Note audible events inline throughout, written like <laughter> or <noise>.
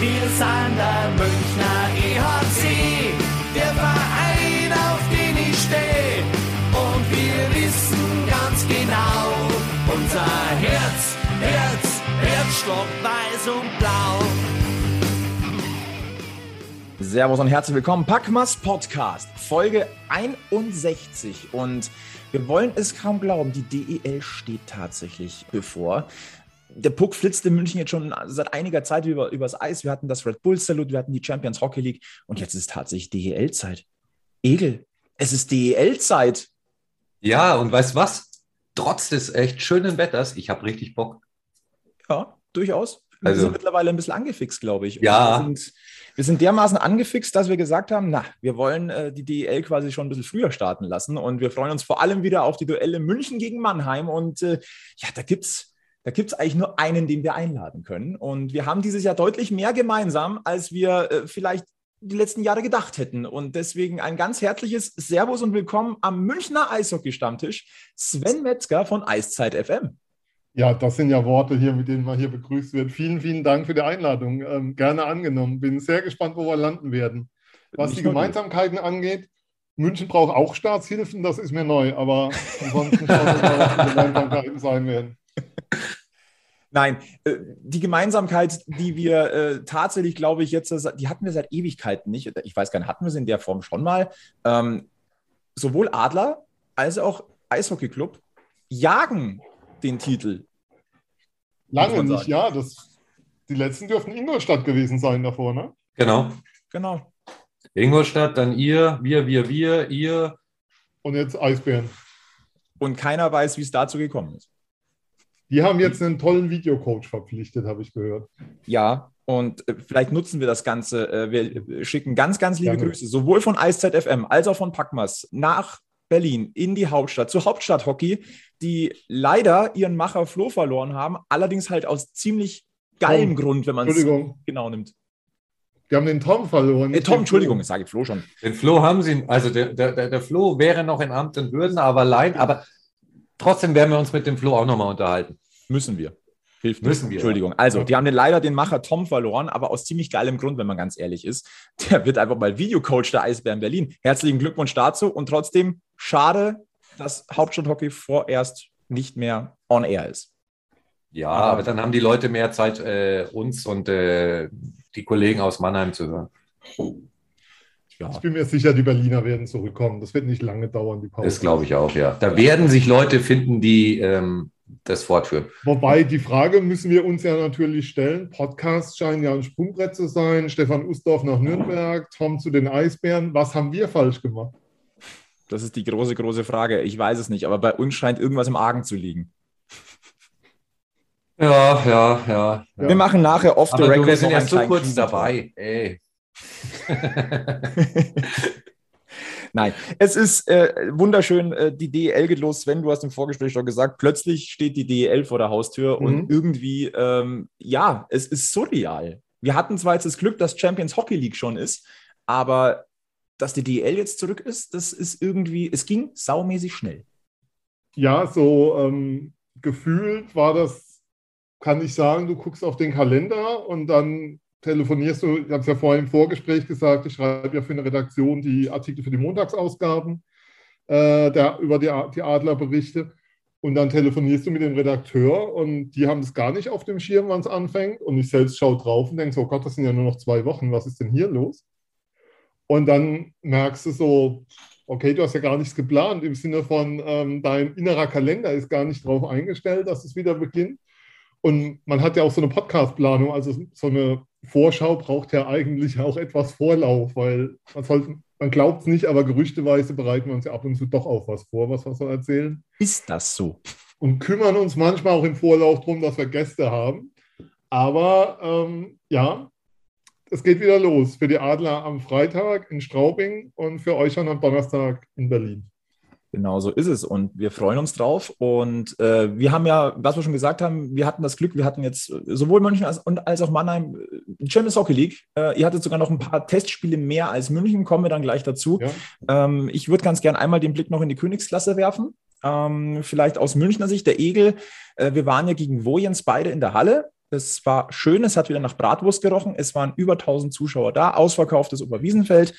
Wir sind der Münchner EHC, der Verein, auf den ich stehe. Und wir wissen ganz genau, unser Herz, Herz, Herzstock, weiß und blau. Servus und herzlich willkommen. Packmas Podcast, Folge 61. Und wir wollen es kaum glauben, die DEL steht tatsächlich bevor der Puck flitzt in München jetzt schon seit einiger Zeit über, übers Eis. Wir hatten das Red Bull Salute, wir hatten die Champions Hockey League und jetzt ist tatsächlich DEL-Zeit. Egel, es ist DEL-Zeit. Ja, und weißt was? Trotz des echt schönen Wetters, ich habe richtig Bock. Ja, durchaus. Wir also, sind mittlerweile ein bisschen angefixt, glaube ich. Ja. Wir sind, wir sind, dermaßen angefixt, dass wir gesagt haben, na, wir wollen äh, die DEL quasi schon ein bisschen früher starten lassen und wir freuen uns vor allem wieder auf die Duelle München gegen Mannheim und äh, ja, da gibt es da gibt es eigentlich nur einen, den wir einladen können. Und wir haben dieses Jahr deutlich mehr gemeinsam, als wir äh, vielleicht die letzten Jahre gedacht hätten. Und deswegen ein ganz herzliches Servus und Willkommen am Münchner Eishockey-Stammtisch, Sven Metzger von Eiszeit FM. Ja, das sind ja Worte hier, mit denen man hier begrüßt wird. Vielen, vielen Dank für die Einladung. Ähm, gerne angenommen. Bin sehr gespannt, wo wir landen werden. Was Nicht die Gemeinsamkeiten angeht, München braucht auch Staatshilfen, das ist mir neu, aber ansonsten schauen wir mal, was die Gemeinsamkeiten sein werden. <laughs> Nein, äh, die Gemeinsamkeit, die wir äh, tatsächlich, glaube ich, jetzt, die hatten wir seit Ewigkeiten nicht. Ich weiß gar nicht, hatten wir sie in der Form schon mal. Ähm, sowohl Adler als auch Eishockey-Club jagen den Titel. Lange nicht, ja. Das, die letzten dürften Ingolstadt gewesen sein davor, ne? Genau. Genau. Ingolstadt, dann ihr, wir, wir, wir, ihr. Und jetzt Eisbären. Und keiner weiß, wie es dazu gekommen ist. Die haben jetzt einen tollen Videocoach verpflichtet, habe ich gehört. Ja, und äh, vielleicht nutzen wir das Ganze. Äh, wir schicken ganz, ganz liebe Gerne. Grüße, sowohl von IceZFM als auch von Packmas nach Berlin in die Hauptstadt, zur Hauptstadt Hockey, die leider ihren Macher Flo verloren haben, allerdings halt aus ziemlich geilem Tom, Grund, wenn man es genau nimmt. Die haben den Tom verloren. Äh, Tom, Entschuldigung, sage ich Flo schon. Den Flo haben sie, also der, der, der Flo wäre noch in Amt und Würden, aber allein, aber Trotzdem werden wir uns mit dem Flo auch nochmal unterhalten. Müssen wir. Hilft Müssen wir. Entschuldigung. Also, die haben den leider den Macher Tom verloren, aber aus ziemlich geilem Grund, wenn man ganz ehrlich ist. Der wird einfach mal Videocoach der Eisbären Berlin. Herzlichen Glückwunsch dazu und trotzdem schade, dass Hauptstadthockey vorerst nicht mehr on air ist. Ja, aber dann haben die Leute mehr Zeit, äh, uns und äh, die Kollegen aus Mannheim zu hören. Ja. Ich bin mir sicher, die Berliner werden zurückkommen. Das wird nicht lange dauern, die Pause. Das glaube ich auch, ja. Da werden sich Leute finden, die ähm, das fortführen. Wobei, die Frage müssen wir uns ja natürlich stellen. Podcasts scheinen ja ein Sprungbrett zu sein. Stefan Ustorf nach Nürnberg, Tom zu den Eisbären. Was haben wir falsch gemacht? Das ist die große, große Frage. Ich weiß es nicht, aber bei uns scheint irgendwas im Argen zu liegen. Ja, ja, ja. Wir machen nachher off the record. Wir sind ja so kurz dabei. Ey. <laughs> Nein, es ist äh, wunderschön. Äh, die DEL geht los. Sven, du hast im Vorgespräch schon gesagt, plötzlich steht die DEL vor der Haustür mhm. und irgendwie, ähm, ja, es ist surreal. Wir hatten zwar jetzt das Glück, dass Champions Hockey League schon ist, aber dass die DEL jetzt zurück ist, das ist irgendwie, es ging saumäßig schnell. Ja, so ähm, gefühlt war das, kann ich sagen, du guckst auf den Kalender und dann telefonierst du, ich habe es ja vorhin im Vorgespräch gesagt, ich schreibe ja für eine Redaktion die Artikel für die Montagsausgaben äh, der, über die, die Adlerberichte. Und dann telefonierst du mit dem Redakteur und die haben es gar nicht auf dem Schirm, wann es anfängt. Und ich selbst schaue drauf und denke so, oh Gott, das sind ja nur noch zwei Wochen, was ist denn hier los? Und dann merkst du so, okay, du hast ja gar nichts geplant im Sinne von, ähm, dein innerer Kalender ist gar nicht darauf eingestellt, dass es wieder beginnt. Und man hat ja auch so eine Podcast-Planung, also so eine Vorschau braucht ja eigentlich auch etwas Vorlauf, weil man, sollte, man glaubt es nicht, aber gerüchteweise bereiten wir uns ja ab und zu doch auch was vor, was wir so erzählen. Ist das so? Und kümmern uns manchmal auch im Vorlauf darum, dass wir Gäste haben. Aber ähm, ja, es geht wieder los für die Adler am Freitag in Straubing und für euch schon am Donnerstag in Berlin. Genau so ist es und wir freuen uns drauf. Und äh, wir haben ja, was wir schon gesagt haben, wir hatten das Glück, wir hatten jetzt sowohl München als, und, als auch Mannheim äh, Champions Hockey League. Äh, ihr hattet sogar noch ein paar Testspiele mehr als München, kommen wir dann gleich dazu. Ja. Ähm, ich würde ganz gern einmal den Blick noch in die Königsklasse werfen. Ähm, vielleicht aus Münchner Sicht, der Egel. Äh, wir waren ja gegen Wojens beide in der Halle Es war schön, es hat wieder nach Bratwurst gerochen. Es waren über 1000 Zuschauer da, ausverkauftes Oberwiesenfeld,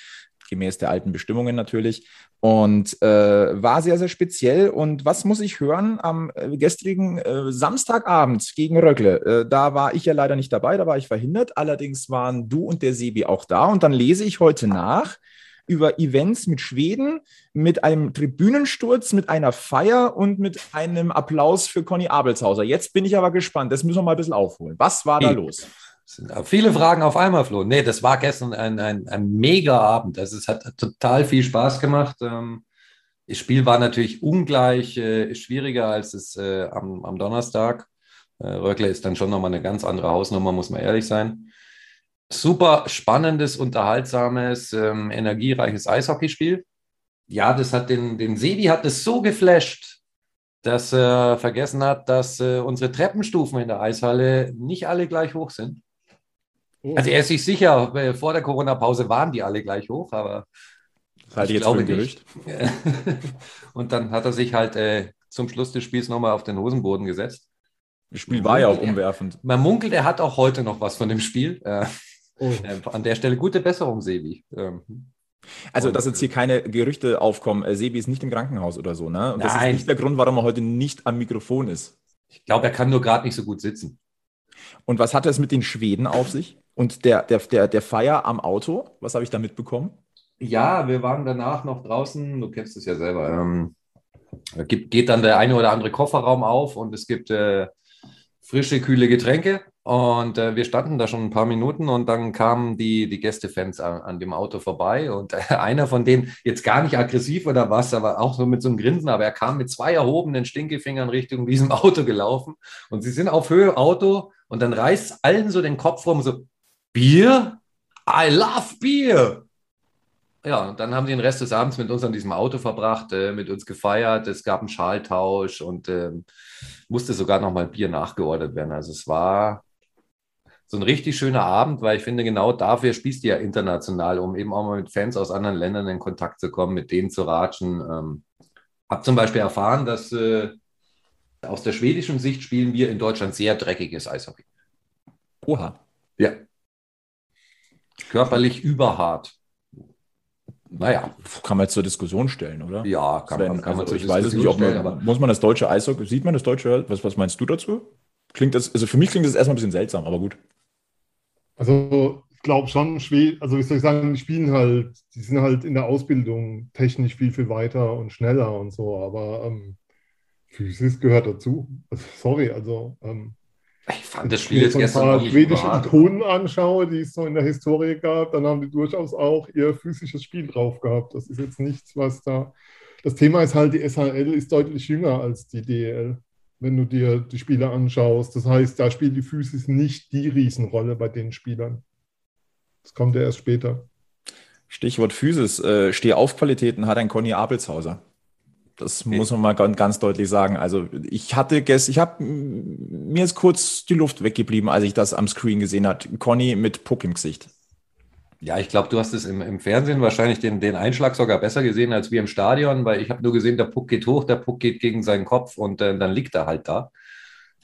gemäß der alten Bestimmungen natürlich. Und äh, war sehr, sehr speziell. Und was muss ich hören am äh, gestrigen äh, Samstagabend gegen Röckle? Äh, da war ich ja leider nicht dabei, da war ich verhindert. Allerdings waren du und der Sebi auch da. Und dann lese ich heute nach über Events mit Schweden, mit einem Tribünensturz, mit einer Feier und mit einem Applaus für Conny Abelshauser. Jetzt bin ich aber gespannt. Das müssen wir mal ein bisschen aufholen. Was war da los? Viele Fragen auf einmal, Flo. Nee, das war gestern ein, ein, ein mega Abend. Also es hat total viel Spaß gemacht. Ähm, das Spiel war natürlich ungleich äh, schwieriger als es äh, am, am Donnerstag. Äh, Röckle ist dann schon nochmal eine ganz andere Hausnummer, muss man ehrlich sein super spannendes, unterhaltsames, ähm, energiereiches Eishockeyspiel. Ja, das hat den, den Sebi hat es so geflasht, dass er vergessen hat, dass unsere Treppenstufen in der Eishalle nicht alle gleich hoch sind. Oh. Also er ist sich sicher, äh, vor der Corona-Pause waren die alle gleich hoch, aber das halte ich jetzt glaube Gerücht. <laughs> Und dann hat er sich halt äh, zum Schluss des Spiels nochmal auf den Hosenboden gesetzt. Das Spiel war ja auch umwerfend. Man munkelt, er hat auch heute noch was von dem Spiel. Äh, Oh. <laughs> Äh, an der Stelle gute Besserung, Sebi. Ähm, also, dass jetzt hier keine Gerüchte aufkommen, äh, Sebi ist nicht im Krankenhaus oder so, ne? Und das Nein. ist nicht der Grund, warum er heute nicht am Mikrofon ist. Ich glaube, er kann nur gerade nicht so gut sitzen. Und was hat es mit den Schweden auf sich? Und der, der, der, der Feier am Auto? Was habe ich da mitbekommen? Ja, wir waren danach noch draußen, du kennst es ja selber. Ähm, gibt, geht dann der eine oder andere Kofferraum auf und es gibt äh, frische, kühle Getränke. Und äh, wir standen da schon ein paar Minuten und dann kamen die, die Gästefans an, an dem Auto vorbei. Und äh, <laughs> einer von denen, jetzt gar nicht aggressiv oder was, aber auch so mit so einem Grinsen, aber er kam mit zwei erhobenen Stinkefingern Richtung diesem <laughs> Auto gelaufen. Und sie sind auf Höhe Auto und dann reißt allen so den Kopf rum, so, Bier? I love Bier! Ja, und dann haben sie den Rest des Abends mit uns an diesem Auto verbracht, äh, mit uns gefeiert. Es gab einen Schaltausch und äh, musste sogar noch mal Bier nachgeordert werden. Also es war so ein richtig schöner Abend, weil ich finde, genau dafür spielst du ja international, um eben auch mal mit Fans aus anderen Ländern in Kontakt zu kommen, mit denen zu ratschen. Ähm, habe zum Beispiel erfahren, dass äh, aus der schwedischen Sicht spielen wir in Deutschland sehr dreckiges Eishockey. Oha. Ja. Körperlich überhart. Naja. Kann man jetzt zur Diskussion stellen, oder? Ja, kann Sven, man, kann also man Ich weiß es nicht, ob man, stellen, muss man das deutsche Eishockey, sieht man das deutsche, was, was meinst du dazu? Klingt das, also für mich klingt das erstmal ein bisschen seltsam, aber gut. Also, ich glaube schon, also wie soll ich sagen, die spielen halt, die sind halt in der Ausbildung technisch viel, viel weiter und schneller und so, aber ähm, Physis gehört dazu. Also, sorry, also ähm, ich fand das Spiel jetzt gestern ein paar schwedische Ikonen anschaue, die es so in der Historie gab, dann haben die durchaus auch ihr physisches Spiel drauf gehabt. Das ist jetzt nichts, was da. Das Thema ist halt, die SHL ist deutlich jünger als die DL, wenn du dir die Spieler anschaust. Das heißt, da spielt die Physis nicht die Riesenrolle bei den Spielern. Das kommt ja erst später. Stichwort Physis. Äh, Stehaufqualitäten hat ein Conny Abelshauser. Das muss man mal ganz, deutlich sagen. Also ich hatte gestern, ich habe mir ist kurz die Luft weggeblieben, als ich das am Screen gesehen hat. Conny mit Puck im Gesicht. Ja, ich glaube, du hast es im, im, Fernsehen wahrscheinlich den, den Einschlag sogar besser gesehen als wir im Stadion, weil ich habe nur gesehen, der Puck geht hoch, der Puck geht gegen seinen Kopf und äh, dann liegt er halt da.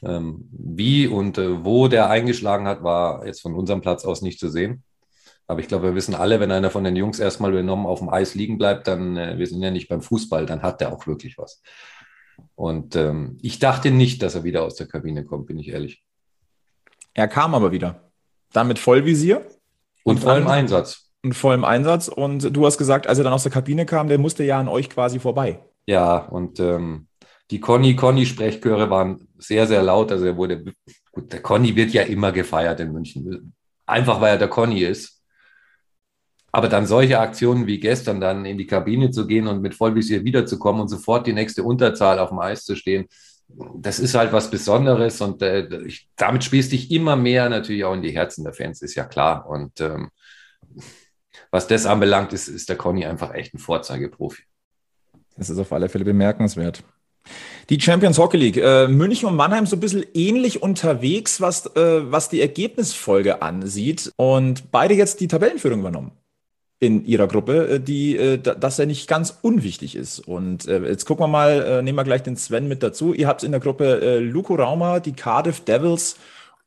Ähm, wie und äh, wo der eingeschlagen hat, war jetzt von unserem Platz aus nicht zu sehen. Aber ich glaube, wir wissen alle, wenn einer von den Jungs erstmal benommen auf dem Eis liegen bleibt, dann, äh, wir sind ja nicht beim Fußball, dann hat der auch wirklich was. Und ähm, ich dachte nicht, dass er wieder aus der Kabine kommt, bin ich ehrlich. Er kam aber wieder. Dann mit Vollvisier. Und, und vollem Einsatz. Und vollem Einsatz. Und du hast gesagt, als er dann aus der Kabine kam, der musste ja an euch quasi vorbei. Ja, und ähm, die Conny-Conny-Sprechchöre waren sehr, sehr laut. Also er wurde, gut, der Conny wird ja immer gefeiert in München. Einfach weil er der Conny ist. Aber dann solche Aktionen wie gestern, dann in die Kabine zu gehen und mit Vollvisier wiederzukommen und sofort die nächste Unterzahl auf dem Eis zu stehen, das ist halt was Besonderes und äh, ich, damit spielst dich immer mehr natürlich auch in die Herzen der Fans, ist ja klar. Und ähm, was das anbelangt, ist, ist der Conny einfach echt ein Vorzeigeprofi. Das ist auf alle Fälle bemerkenswert. Die Champions Hockey League. Äh, München und Mannheim so ein bisschen ähnlich unterwegs, was, äh, was die Ergebnisfolge ansieht. Und beide jetzt die Tabellenführung übernommen in ihrer Gruppe, äh, die, äh, dass er nicht ganz unwichtig ist. Und äh, jetzt gucken wir mal, nehmen wir gleich den Sven mit dazu. Ihr habt in der Gruppe Luko Rauma, die Cardiff Devils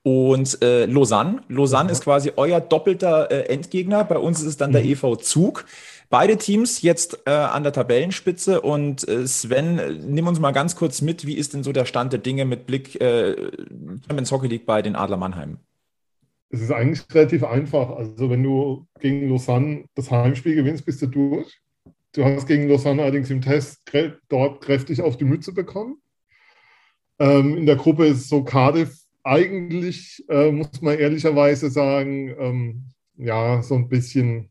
und äh, Lausanne. Lausanne mhm. ist quasi euer doppelter äh, Endgegner. Bei uns ist es dann mhm. der EV Zug. Beide Teams jetzt äh, an der Tabellenspitze und Sven, nimm uns mal ganz kurz mit, wie ist denn so der Stand der Dinge mit Blick Champions Hockey League bei den Adler Mannheim? Es ist eigentlich relativ einfach. Also wenn du gegen Lausanne das Heimspiel gewinnst, bist du durch. Du hast gegen Lausanne allerdings im Test dort kräftig auf die Mütze bekommen. Ähm, in der Gruppe ist so Cardiff eigentlich, äh, muss man ehrlicherweise sagen, ähm, ja, so ein bisschen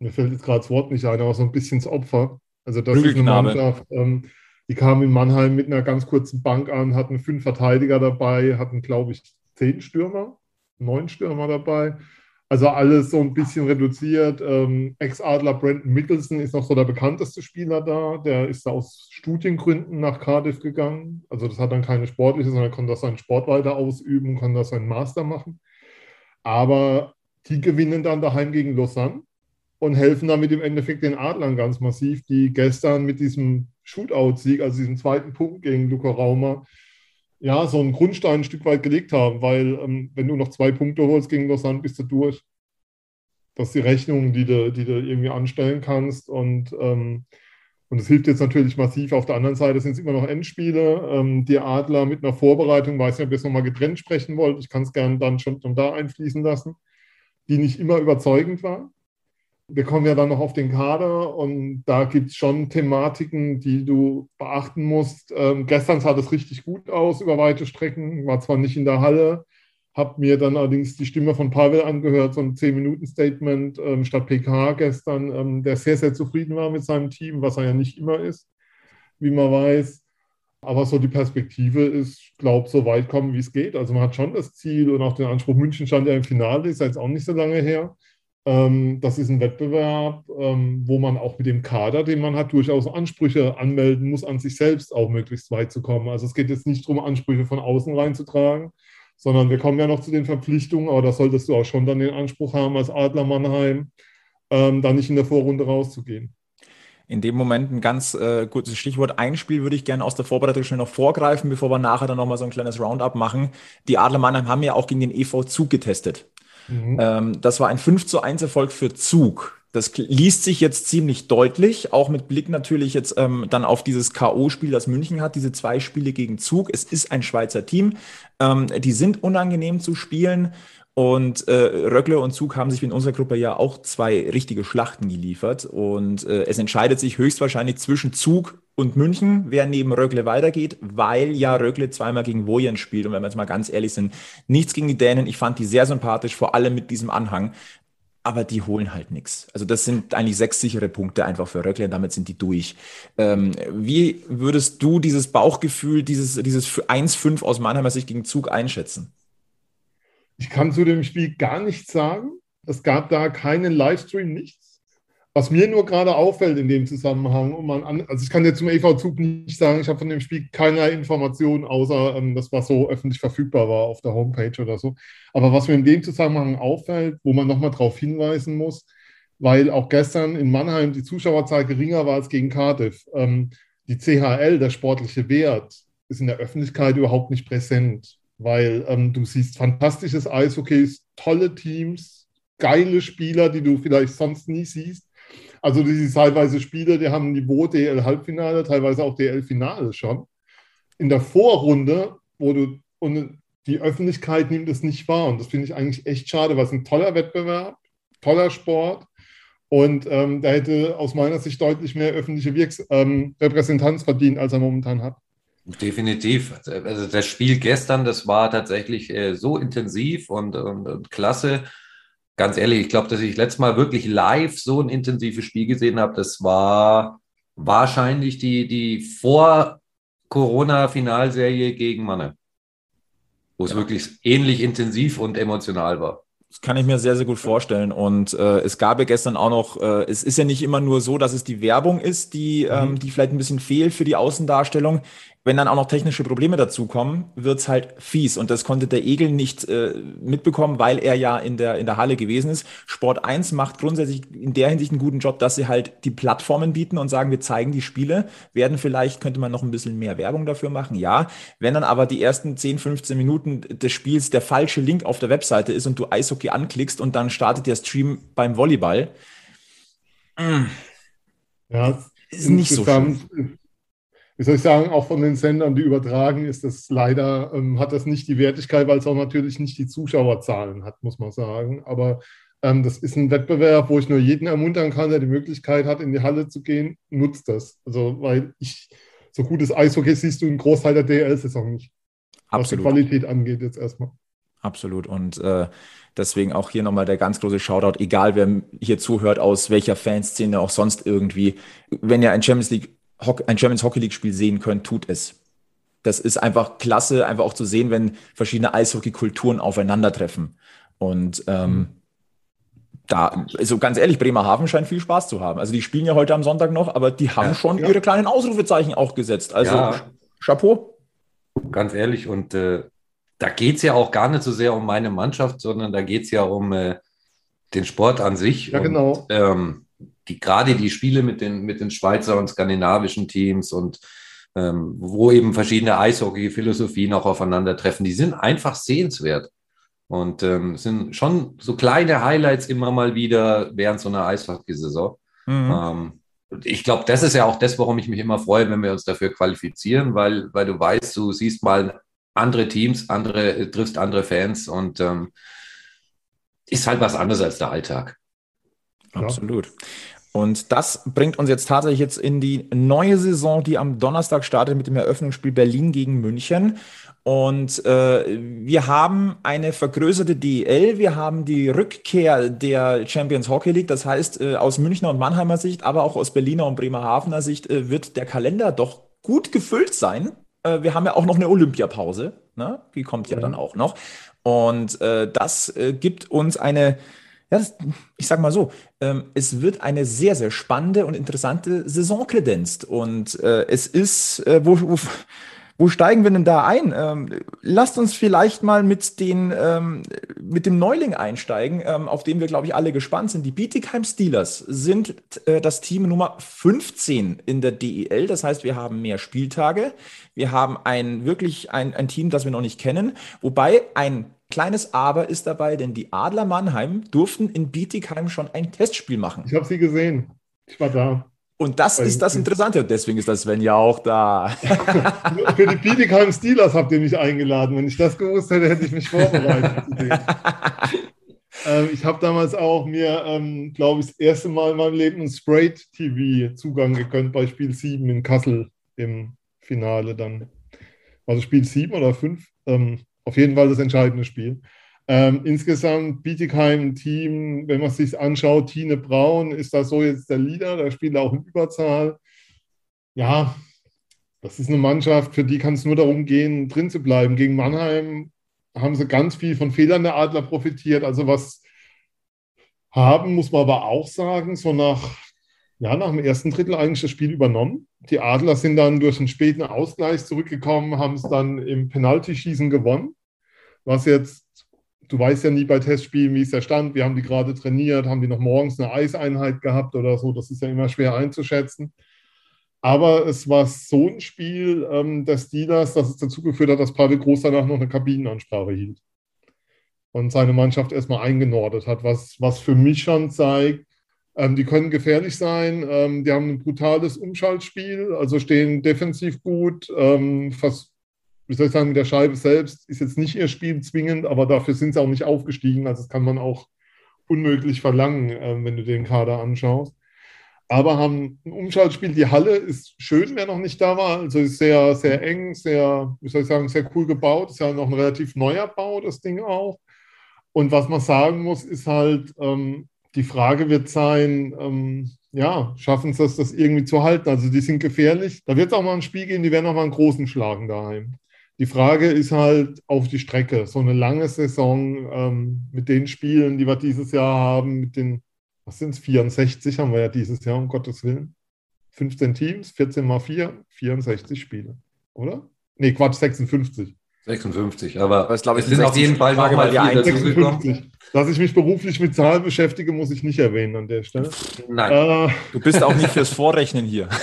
mir fällt jetzt gerade das Wort nicht ein, aber so ein bisschen das Opfer. Also das ist eine Mannschaft, ähm, die kam in Mannheim mit einer ganz kurzen Bank an, hatten fünf Verteidiger dabei, hatten, glaube ich, zehn Stürmer, neun Stürmer dabei. Also alles so ein bisschen reduziert. Ähm, Ex-Adler Brandon Mickelson ist noch so der bekannteste Spieler da. Der ist aus Studiengründen nach Cardiff gegangen. Also das hat dann keine sportliche, sondern konnte das seinen Sport weiter ausüben, konnte das seinen Master machen. Aber die gewinnen dann daheim gegen Lausanne und helfen damit im Endeffekt den Adlern ganz massiv, die gestern mit diesem Shootout-Sieg, also diesem zweiten Punkt gegen Luca Raumer, ja, so einen Grundstein ein Stück weit gelegt haben, weil ähm, wenn du noch zwei Punkte holst gegen Lausanne, bist du durch. Das ist die Rechnung, die du, die du irgendwie anstellen kannst und ähm, und es hilft jetzt natürlich massiv. Auf der anderen Seite sind es immer noch Endspiele. Ähm, die Adler mit einer Vorbereitung, weiß nicht, ob ihr es nochmal getrennt sprechen wollt. Ich kann es gerne dann schon, schon da einfließen lassen, die nicht immer überzeugend war wir kommen ja dann noch auf den Kader und da gibt es schon Thematiken, die du beachten musst. Ähm, gestern sah das richtig gut aus über weite Strecken, war zwar nicht in der Halle, habe mir dann allerdings die Stimme von Pavel angehört, so ein 10-Minuten-Statement ähm, statt PK gestern, ähm, der sehr, sehr zufrieden war mit seinem Team, was er ja nicht immer ist, wie man weiß. Aber so die Perspektive ist, glaube ich, so weit kommen, wie es geht. Also man hat schon das Ziel und auch den Anspruch, München stand ja im Finale, ist jetzt auch nicht so lange her das ist ein Wettbewerb, ähm, wo man auch mit dem Kader, den man hat, durchaus Ansprüche anmelden muss, an sich selbst auch möglichst weit zu kommen. Also es geht jetzt nicht darum, Ansprüche von außen reinzutragen, sondern wir kommen ja noch zu den Verpflichtungen, aber da solltest du auch schon dann den Anspruch haben, als Adler Mannheim ähm, da nicht in der Vorrunde rauszugehen. In dem Moment ein ganz äh, gutes Stichwort. Ein Spiel würde ich gerne aus der Vorbereitung schnell noch vorgreifen, bevor wir nachher dann nochmal so ein kleines Roundup machen. Die Adler Mannheim haben ja auch gegen den EV Zug getestet. Mhm. Ähm, das war ein 5 zu 1 Erfolg für Zug. Das liest sich jetzt ziemlich deutlich, auch mit Blick natürlich jetzt ähm, dann auf dieses K.O.-Spiel, das München hat, diese zwei Spiele gegen Zug. Es ist ein Schweizer Team. Ähm, die sind unangenehm zu spielen. Und äh, Röckle und Zug haben sich in unserer Gruppe ja auch zwei richtige Schlachten geliefert. Und äh, es entscheidet sich höchstwahrscheinlich zwischen Zug und München, wer neben Röckle weitergeht, weil ja Röckle zweimal gegen Wojen spielt. Und wenn wir jetzt mal ganz ehrlich sind, nichts gegen die Dänen. Ich fand die sehr sympathisch, vor allem mit diesem Anhang. Aber die holen halt nichts. Also das sind eigentlich sechs sichere Punkte einfach für Röckle und damit sind die durch. Ähm, wie würdest du dieses Bauchgefühl, dieses, dieses 1-5 aus Mannheimer Sicht gegen Zug einschätzen? Ich kann zu dem Spiel gar nichts sagen. Es gab da keinen Livestream, nichts. Was mir nur gerade auffällt in dem Zusammenhang, um an, also ich kann jetzt zum EV-Zug nicht sagen, ich habe von dem Spiel keine Informationen, außer ähm, das, was so öffentlich verfügbar war auf der Homepage oder so. Aber was mir in dem Zusammenhang auffällt, wo man nochmal darauf hinweisen muss, weil auch gestern in Mannheim die Zuschauerzahl geringer war als gegen Cardiff. Ähm, die CHL, der sportliche Wert, ist in der Öffentlichkeit überhaupt nicht präsent weil ähm, du siehst fantastisches Eishockey, tolle Teams, geile Spieler, die du vielleicht sonst nie siehst. Also diese teilweise Spieler, die haben Niveau DL-Halbfinale, teilweise auch DL-Finale schon. In der Vorrunde, wo du, und die Öffentlichkeit nimmt es nicht wahr. Und das finde ich eigentlich echt schade, weil es ein toller Wettbewerb, toller Sport. Und ähm, der hätte aus meiner Sicht deutlich mehr öffentliche Wirks ähm, Repräsentanz verdient, als er momentan hat. Definitiv. Also das Spiel gestern, das war tatsächlich äh, so intensiv und, und, und, klasse. Ganz ehrlich, ich glaube, dass ich letztes Mal wirklich live so ein intensives Spiel gesehen habe. Das war wahrscheinlich die, die Vor-Corona-Finalserie gegen Manne, wo es ja. wirklich ähnlich intensiv und emotional war. Das kann ich mir sehr, sehr gut vorstellen. Und äh, es gab ja gestern auch noch, äh, es ist ja nicht immer nur so, dass es die Werbung ist, die, mhm. ähm, die vielleicht ein bisschen fehlt für die Außendarstellung. Wenn dann auch noch technische Probleme dazukommen, wird es halt fies. Und das konnte der Egel nicht äh, mitbekommen, weil er ja in der, in der Halle gewesen ist. Sport 1 macht grundsätzlich in der Hinsicht einen guten Job, dass sie halt die Plattformen bieten und sagen, wir zeigen die Spiele, werden vielleicht, könnte man noch ein bisschen mehr Werbung dafür machen, ja. Wenn dann aber die ersten 10, 15 Minuten des Spiels der falsche Link auf der Webseite ist und du Eishockey anklickst und dann startet der Stream beim Volleyball, mm. ja, ist nicht so schön wie soll ich sagen, auch von den Sendern, die übertragen, ist das leider, ähm, hat das nicht die Wertigkeit, weil es auch natürlich nicht die Zuschauerzahlen hat, muss man sagen. Aber ähm, das ist ein Wettbewerb, wo ich nur jeden ermuntern kann, der die Möglichkeit hat, in die Halle zu gehen, nutzt das. Also, weil ich, so gutes Eishockey siehst du im Großteil der DL-Saison nicht. Absolut. Was die Qualität angeht, jetzt erstmal. Absolut. Und äh, deswegen auch hier nochmal der ganz große Shoutout, egal wer hier zuhört, aus welcher Fanszene auch sonst irgendwie. Wenn ihr ein Champions League ein Champions Hockey League Spiel sehen könnt, tut es. Das ist einfach klasse, einfach auch zu sehen, wenn verschiedene Eishockey-Kulturen aufeinandertreffen. Und ähm, da, also ganz ehrlich, Bremerhaven scheint viel Spaß zu haben. Also die spielen ja heute am Sonntag noch, aber die haben ja, schon ja. ihre kleinen Ausrufezeichen auch gesetzt. Also ja. Chapeau. Ganz ehrlich, und äh, da geht es ja auch gar nicht so sehr um meine Mannschaft, sondern da geht es ja um äh, den Sport an sich. Ja, genau. Und, ähm, die, gerade die Spiele mit den, mit den Schweizer und skandinavischen Teams und ähm, wo eben verschiedene Eishockey-Philosophien auch aufeinandertreffen, die sind einfach sehenswert. Und ähm, sind schon so kleine Highlights immer mal wieder während so einer Eishockey-Saison. Mhm. Ähm, ich glaube, das ist ja auch das, warum ich mich immer freue, wenn wir uns dafür qualifizieren, weil, weil du weißt, du siehst mal andere Teams, andere, triffst andere Fans und ähm, ist halt was anderes als der Alltag. Absolut. Und das bringt uns jetzt tatsächlich jetzt in die neue Saison, die am Donnerstag startet mit dem Eröffnungsspiel Berlin gegen München. Und äh, wir haben eine vergrößerte DEL, wir haben die Rückkehr der Champions Hockey League. Das heißt, äh, aus Münchner und Mannheimer Sicht, aber auch aus Berliner und Bremerhavener Sicht äh, wird der Kalender doch gut gefüllt sein. Äh, wir haben ja auch noch eine Olympiapause, ne? die kommt ja, ja. dann auch noch. Und äh, das äh, gibt uns eine ja, das, ich sage mal so, ähm, es wird eine sehr, sehr spannende und interessante Saison kredenzt. Und äh, es ist, äh, wo, wo, wo, steigen wir denn da ein? Ähm, lasst uns vielleicht mal mit, den, ähm, mit dem Neuling einsteigen, ähm, auf den wir, glaube ich, alle gespannt sind. Die Bietigheim Steelers sind äh, das Team Nummer 15 in der DEL. Das heißt, wir haben mehr Spieltage. Wir haben ein wirklich ein, ein Team, das wir noch nicht kennen, wobei ein Kleines Aber ist dabei, denn die Adler Mannheim durften in Bietigheim schon ein Testspiel machen. Ich habe sie gesehen. Ich war da. Und das ist das Interessante und deswegen ist das Sven ja auch da. <laughs> Für die Bietigheim Steelers habt ihr mich eingeladen. Wenn ich das gewusst hätte, hätte ich mich vorbereitet. <laughs> ähm, ich habe damals auch mir, ähm, glaube ich, das erste Mal in meinem Leben ein Sprayed TV Zugang gegönnt bei Spiel 7 in Kassel im Finale dann. Also Spiel 7 oder 5. Ähm, auf jeden Fall das entscheidende Spiel. Ähm, insgesamt Bietigheim Team, wenn man es sich anschaut, Tine Braun ist da so jetzt der Leader, der spielt auch in Überzahl. Ja, das ist eine Mannschaft, für die kann es nur darum gehen, drin zu bleiben. Gegen Mannheim haben sie ganz viel von Fehlern der Adler profitiert. Also was haben, muss man aber auch sagen, so nach, ja, nach dem ersten Drittel eigentlich das Spiel übernommen. Die Adler sind dann durch einen späten Ausgleich zurückgekommen, haben es dann im Penaltyschießen gewonnen was jetzt, du weißt ja nie bei Testspielen, wie ist der Stand, wir haben die gerade trainiert, haben die noch morgens eine Eiseinheit gehabt oder so, das ist ja immer schwer einzuschätzen. Aber es war so ein Spiel ähm, des Steelers, dass es dazu geführt hat, dass Pavel Groß danach noch eine Kabinenansprache hielt und seine Mannschaft erstmal eingenordet hat, was, was für mich schon zeigt, ähm, die können gefährlich sein, ähm, die haben ein brutales Umschaltspiel, also stehen defensiv gut, ähm, fast wie soll ich sagen, mit der Scheibe selbst ist jetzt nicht ihr Spiel zwingend, aber dafür sind sie auch nicht aufgestiegen. Also das kann man auch unmöglich verlangen, äh, wenn du den Kader anschaust. Aber haben ein Umschaltspiel. Die Halle ist schön, wer noch nicht da war. Also ist sehr, sehr eng, sehr, wie soll ich sagen, sehr cool gebaut. Ist ja noch ein relativ neuer Bau, das Ding auch. Und was man sagen muss, ist halt, ähm, die Frage wird sein, ähm, ja, schaffen sie es, das irgendwie zu halten. Also die sind gefährlich. Da wird es auch mal ein Spiel gehen, die werden auch mal einen großen schlagen daheim. Die Frage ist halt auf die Strecke. So eine lange Saison ähm, mit den Spielen, die wir dieses Jahr haben, mit den, was sind es, 64 haben wir ja dieses Jahr, um Gottes Willen. 15 Teams, 14 mal 4, 64 Spiele. oder? Nee, Quatsch, 56. 56, aber Das glaube ich, es sind auf jeden Fall Frage, mal die dazugekommen. 56. Dass ich mich beruflich mit Zahlen beschäftige, muss ich nicht erwähnen an der Stelle. Nein. Äh, Du bist auch nicht fürs Vorrechnen hier. <laughs>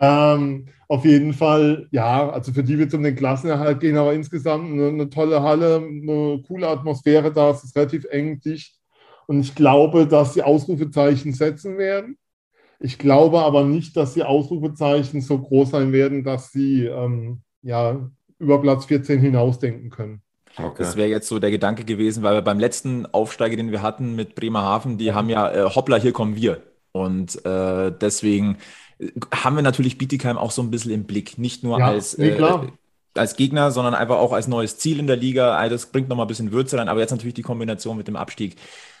Ähm, auf jeden Fall, ja, also für die wird es um den Klassenerhalt gehen, aber insgesamt eine, eine tolle Halle, eine coole Atmosphäre da, es ist relativ eng, dicht. Und ich glaube, dass sie Ausrufezeichen setzen werden. Ich glaube aber nicht, dass die Ausrufezeichen so groß sein werden, dass sie ähm, ja, über Platz 14 hinausdenken können. Okay. Das wäre jetzt so der Gedanke gewesen, weil wir beim letzten Aufsteiger, den wir hatten mit Bremerhaven, die haben ja, äh, hoppla, hier kommen wir. Und äh, deswegen äh, haben wir natürlich Bietigheim auch so ein bisschen im Blick. Nicht nur Ja, als, nee, äh, als Gegner, sondern einfach auch als neues Ziel in der Liga. Das bringt nochmal ein bisschen Würze rein, aber jetzt natürlich die Kombination mit dem Abstieg.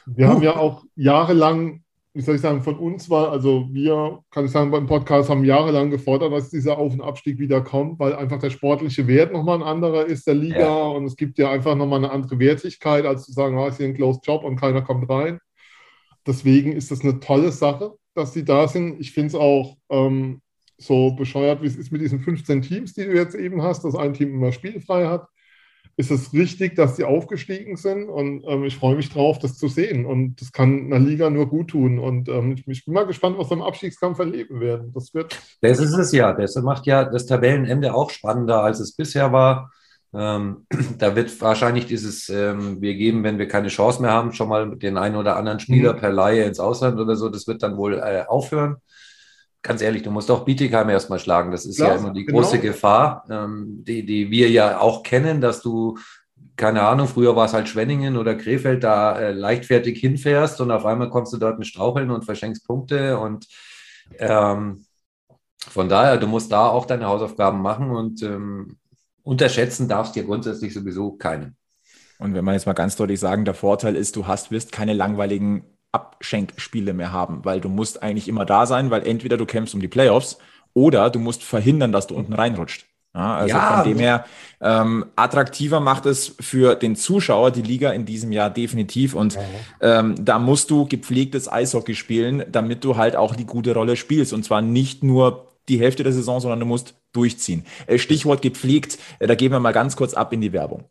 Wir haben ja auch jahrelang, wie soll ich sagen, von uns war, also wir, kann ich sagen, beim Podcast haben jahrelang gefordert, dass dieser Auf- und Abstieg wieder kommt, weil einfach der sportliche Wert nochmal ein anderer ist der Liga Ja. und es gibt ja einfach nochmal eine andere Wertigkeit, als zu sagen, ah, ist hier ein Closed Job und keiner kommt rein. Deswegen ist das eine tolle Sache, dass die da sind. Ich finde es auch ähm, so bescheuert, wie es ist mit diesen 15 Teams, die du jetzt eben hast, dass ein Team immer spielfrei hat ist es richtig, dass die aufgestiegen sind und ähm, ich freue mich drauf, das zu sehen. Und das kann einer Liga nur gut tun. Und ähm, ich, ich bin mal gespannt, was wir im Abstiegskampf erleben werden. Das wird Das ist es ja. Das macht ja das Tabellenende auch spannender, als es bisher war. Ähm, <clears throat> da wird wahrscheinlich dieses, ähm, wir geben, wenn wir keine Chance mehr haben, schon mal den einen oder anderen Spieler Mhm. per Laie ins Ausland oder so, das wird dann wohl äh, aufhören. Ganz ehrlich, du musst auch Bietigheim erstmal schlagen. Das ist Klar, ja immer die genau. große Gefahr, ähm, die, die wir ja auch kennen, dass du, keine Ahnung, früher war es halt Schwenningen oder Krefeld, da äh, leichtfertig hinfährst und auf einmal kommst du dort mit Straucheln und verschenkst Punkte und ähm, von daher, du musst da auch deine Hausaufgaben machen und ähm, unterschätzen darfst dir grundsätzlich sowieso keinen. Und wenn man jetzt mal ganz deutlich sagen, der Vorteil ist, du hast, wirst keine langweiligen Abschenkspiele mehr haben, weil du musst eigentlich immer da sein, weil entweder du kämpfst um die Playoffs oder du musst verhindern, dass du unten reinrutscht. Ja, also Ja. von dem her ähm, attraktiver macht es für den Zuschauer die Liga in diesem Jahr definitiv und ähm, da musst du gepflegtes Eishockey spielen, damit du halt auch die gute Rolle spielst und zwar nicht nur die Hälfte der Saison, sondern du musst durchziehen. Äh, Stichwort gepflegt, äh, da gehen wir mal ganz kurz ab in die Werbung.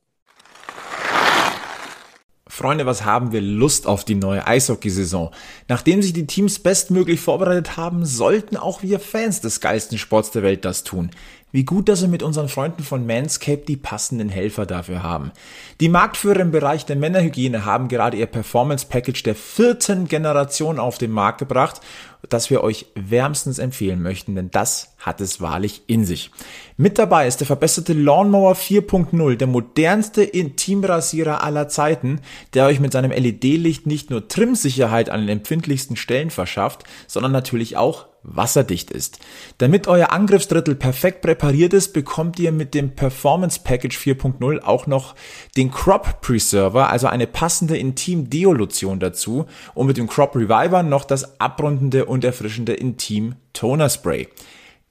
Freunde, was haben wir Lust auf die neue Eishockeysaison? Nachdem sich die Teams bestmöglich vorbereitet haben, sollten auch wir Fans des geilsten Sports der Welt das tun. Wie gut, dass wir mit unseren Freunden von Manscaped die passenden Helfer dafür haben. Die Marktführer im Bereich der Männerhygiene haben gerade ihr Performance Package der vierten Generation auf den Markt gebracht, das wir euch wärmstens empfehlen möchten, denn das hat es wahrlich in sich. Mit dabei ist der verbesserte Lawnmower 4.0, der modernste Intimrasierer aller Zeiten, der euch mit seinem LED-Licht nicht nur Trimsicherheit an den empfindlichsten Stellen verschafft, sondern natürlich auch wasserdicht ist. Damit euer Angriffsdrittel perfekt präpariert ist, bekommt ihr mit dem Performance Package 4.0 auch noch den Crop Preserver, also eine passende Intim-Deo-Lotion dazu und mit dem Crop Reviver noch das abrundende und erfrischende Intim Toner Spray.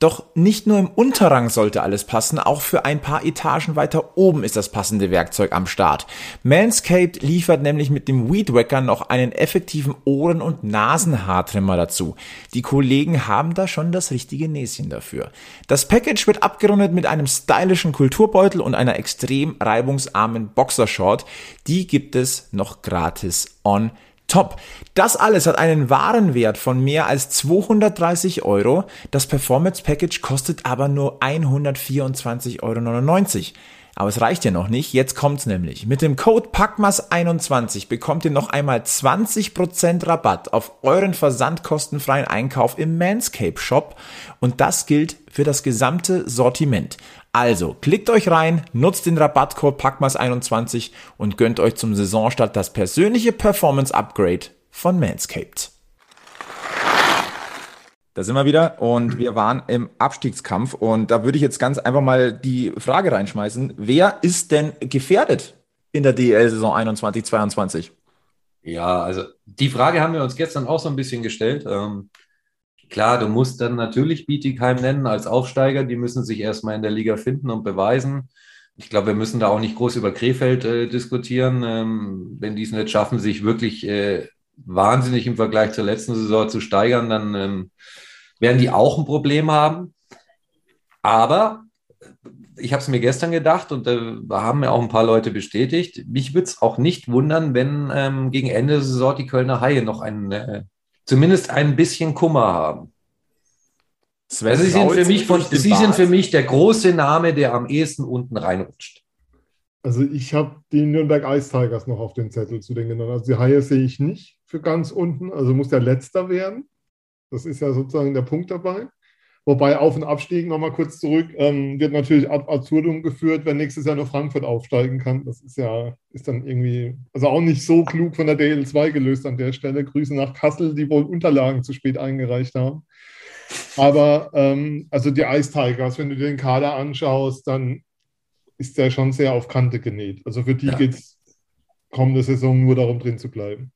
Doch nicht nur im Unterrang sollte alles passen, auch für ein paar Etagen weiter oben ist das passende Werkzeug am Start. Manscaped liefert nämlich mit dem Weed Wacker noch einen effektiven Ohren- und Nasenhaartrimmer dazu. Die Kollegen haben da schon das richtige Näschen dafür. Das Package wird abgerundet mit einem stylischen Kulturbeutel und einer extrem reibungsarmen Boxershort. Die gibt es noch gratis on Top. Das alles hat einen Warenwert von mehr als 230 Euro. Das Performance Package kostet aber nur 124,99 Euro. Aber es reicht ja noch nicht. Jetzt kommt's nämlich. Mit dem Code PACMAS21 bekommt ihr noch einmal 20% Rabatt auf euren versandkostenfreien Einkauf im Manscape Shop. Und das gilt für das gesamte Sortiment. Also, klickt euch rein, nutzt den Rabattcode PACMAS21 und gönnt euch zum Saisonstart das persönliche Performance Upgrade von Manscaped. Da sind wir wieder und wir waren im Abstiegskampf und da würde ich jetzt ganz einfach mal die Frage reinschmeißen. Wer ist denn gefährdet in der DEL-Saison 21-22? Ja, also die Frage haben wir uns gestern auch so ein bisschen gestellt. Ähm, klar, du musst dann natürlich Bietigheim nennen als Aufsteiger. Die müssen sich erstmal in der Liga finden und beweisen. Ich glaube, wir müssen da auch nicht groß über Krefeld äh, diskutieren. Ähm, wenn die es nicht schaffen, sich wirklich äh, wahnsinnig im Vergleich zur letzten Saison zu steigern, dann ähm, werden die auch ein Problem haben. Aber ich habe es mir gestern gedacht und äh, da haben mir auch ein paar Leute bestätigt. Mich würde es auch nicht wundern, wenn ähm, gegen Ende der Saison die Kölner Haie noch ein, äh, zumindest ein bisschen Kummer haben. Also sie sind, für mich, von, sie sind für mich der große Name, der am ehesten unten reinrutscht. Also ich habe die Nürnberg Ice Tigers noch auf den Zettel zu den genannt. Also die Haie sehe ich nicht für ganz unten. Also muss der Letzter werden. Das ist ja sozusagen der Punkt dabei. Wobei Auf- und Abstieg, nochmal kurz zurück, ähm, wird natürlich ad absurdum geführt, wenn nächstes Jahr nur Frankfurt aufsteigen kann. Das ist ja, ist dann irgendwie, also auch nicht so klug von der DL2 gelöst an der Stelle. Grüße nach Kassel, die wohl Unterlagen zu spät eingereicht haben. Aber ähm, also die Ice Tigers, wenn du dir den Kader anschaust, dann ist der schon sehr auf Kante genäht. Also für die ja. geht es kommende Saison nur darum, drin zu bleiben.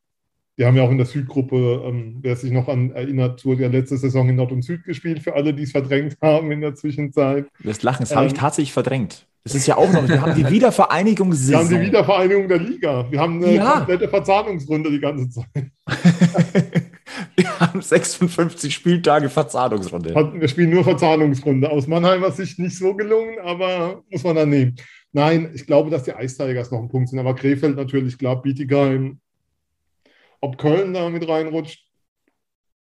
Die haben ja auch in der Südgruppe, ähm, wer sich noch an erinnert, wurde ja letzte Saison in Nord und Süd gespielt, für alle, die es verdrängt <laughs> haben in der Zwischenzeit. Wirst lachen, das ähm, habe ich tatsächlich verdrängt. Das ist ja auch noch, wir haben die Wiedervereinigung <laughs> Wir haben die Wiedervereinigung der Liga. Wir haben eine ja. komplette Verzahnungsrunde die ganze Zeit. <laughs> wir haben 56 Spieltage Verzahnungsrunde. Wir spielen nur Verzahnungsrunde. Aus Mannheimer Sicht nicht so gelungen, aber muss man dann nehmen. Nein, ich glaube, dass die Eistigers noch ein Punkt sind, aber Krefeld natürlich, klar, Bietigheim, ob Köln da mit reinrutscht,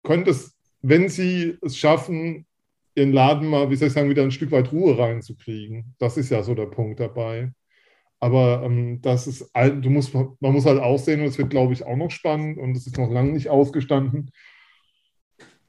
könnte es, wenn sie es schaffen, ihren Laden mal, wie soll ich sagen, wieder ein Stück weit Ruhe reinzukriegen. Das ist ja so der Punkt dabei. Aber ähm, das ist, du musst, man muss halt aussehen und es wird, glaube ich, auch noch spannend und es ist noch lange nicht ausgestanden,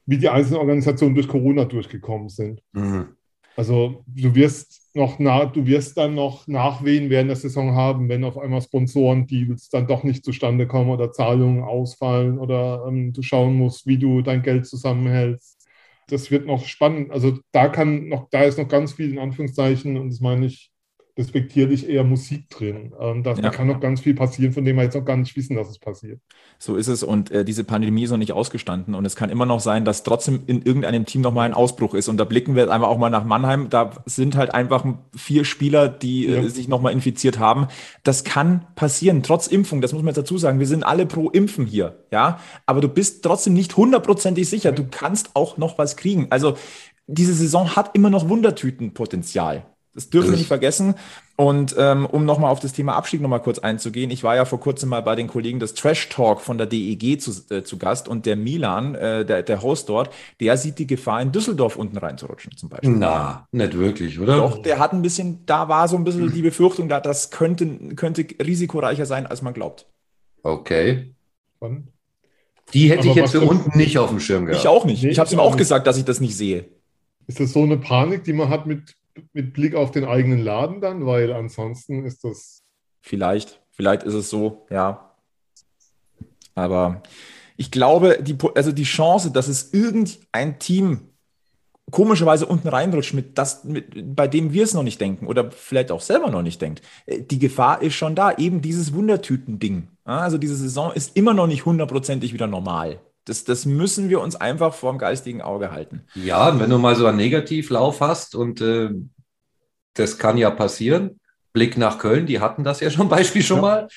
wie die einzelnen Organisationen durch Corona durchgekommen sind. Mhm. Also du wirst noch na, du wirst dann noch Nachwehen während der Saison haben, wenn auf einmal Sponsoren-Deals dann doch nicht zustande kommen oder Zahlungen ausfallen oder ähm, du schauen musst, wie du dein Geld zusammenhältst. Das wird noch spannend. Also da kann noch, da ist noch ganz viel in Anführungszeichen, und das meine ich respektierlich eher Musik drin. Ähm, da ja. kann noch ganz viel passieren, von dem wir jetzt noch gar nicht wissen, dass es passiert. So ist es und äh, diese Pandemie ist noch nicht ausgestanden und es kann immer noch sein, dass trotzdem in irgendeinem Team noch mal ein Ausbruch ist und da blicken wir einfach auch mal nach Mannheim, da sind halt einfach vier Spieler, die äh, ja. äh, sich noch mal infiziert haben. Das kann passieren, trotz Impfung, das muss man jetzt dazu sagen, wir sind alle pro Impfen hier, ja, aber du bist trotzdem nicht hundertprozentig sicher, du kannst auch noch was kriegen. Also diese Saison hat immer noch Wundertütenpotenzial. Das dürfen wir nicht vergessen. Und ähm, um nochmal auf das Thema Abstieg nochmal kurz einzugehen, ich war ja vor kurzem mal bei den Kollegen des Trash Talk von der DEG zu, äh, zu Gast und der Milan, äh, der, der Host dort, der sieht die Gefahr, in Düsseldorf unten reinzurutschen zum Beispiel. Na, nicht wirklich, oder? Doch, der hat ein bisschen, da war so ein bisschen die Befürchtung, da das könnte, könnte risikoreicher sein, als man glaubt. Okay. Und? Die hätte Aber ich jetzt für unten nicht auf dem Schirm gehabt. Ich auch nicht. Nee, ich habe ihm auch gesagt, dass ich das nicht sehe. Ist das so eine Panik, die man hat mit mit Blick auf den eigenen Laden dann, weil ansonsten ist das. Vielleicht, vielleicht ist es so, ja. Aber ich glaube, die, also die Chance, dass es irgendein Team komischerweise unten reinrutscht, mit das, mit, bei dem wir es noch nicht denken oder vielleicht auch selber noch nicht denkt, äh, die Gefahr ist schon da. Eben dieses Wundertüten-Ding. Also diese Saison ist immer noch nicht hundertprozentig wieder normal. Das, das müssen wir uns einfach vor dem geistigen Auge halten. Ja, und wenn du mal so einen Negativlauf hast und äh, das kann ja passieren, Blick nach Köln, die hatten das ja schon <laughs> Beispiel schon ja. mal,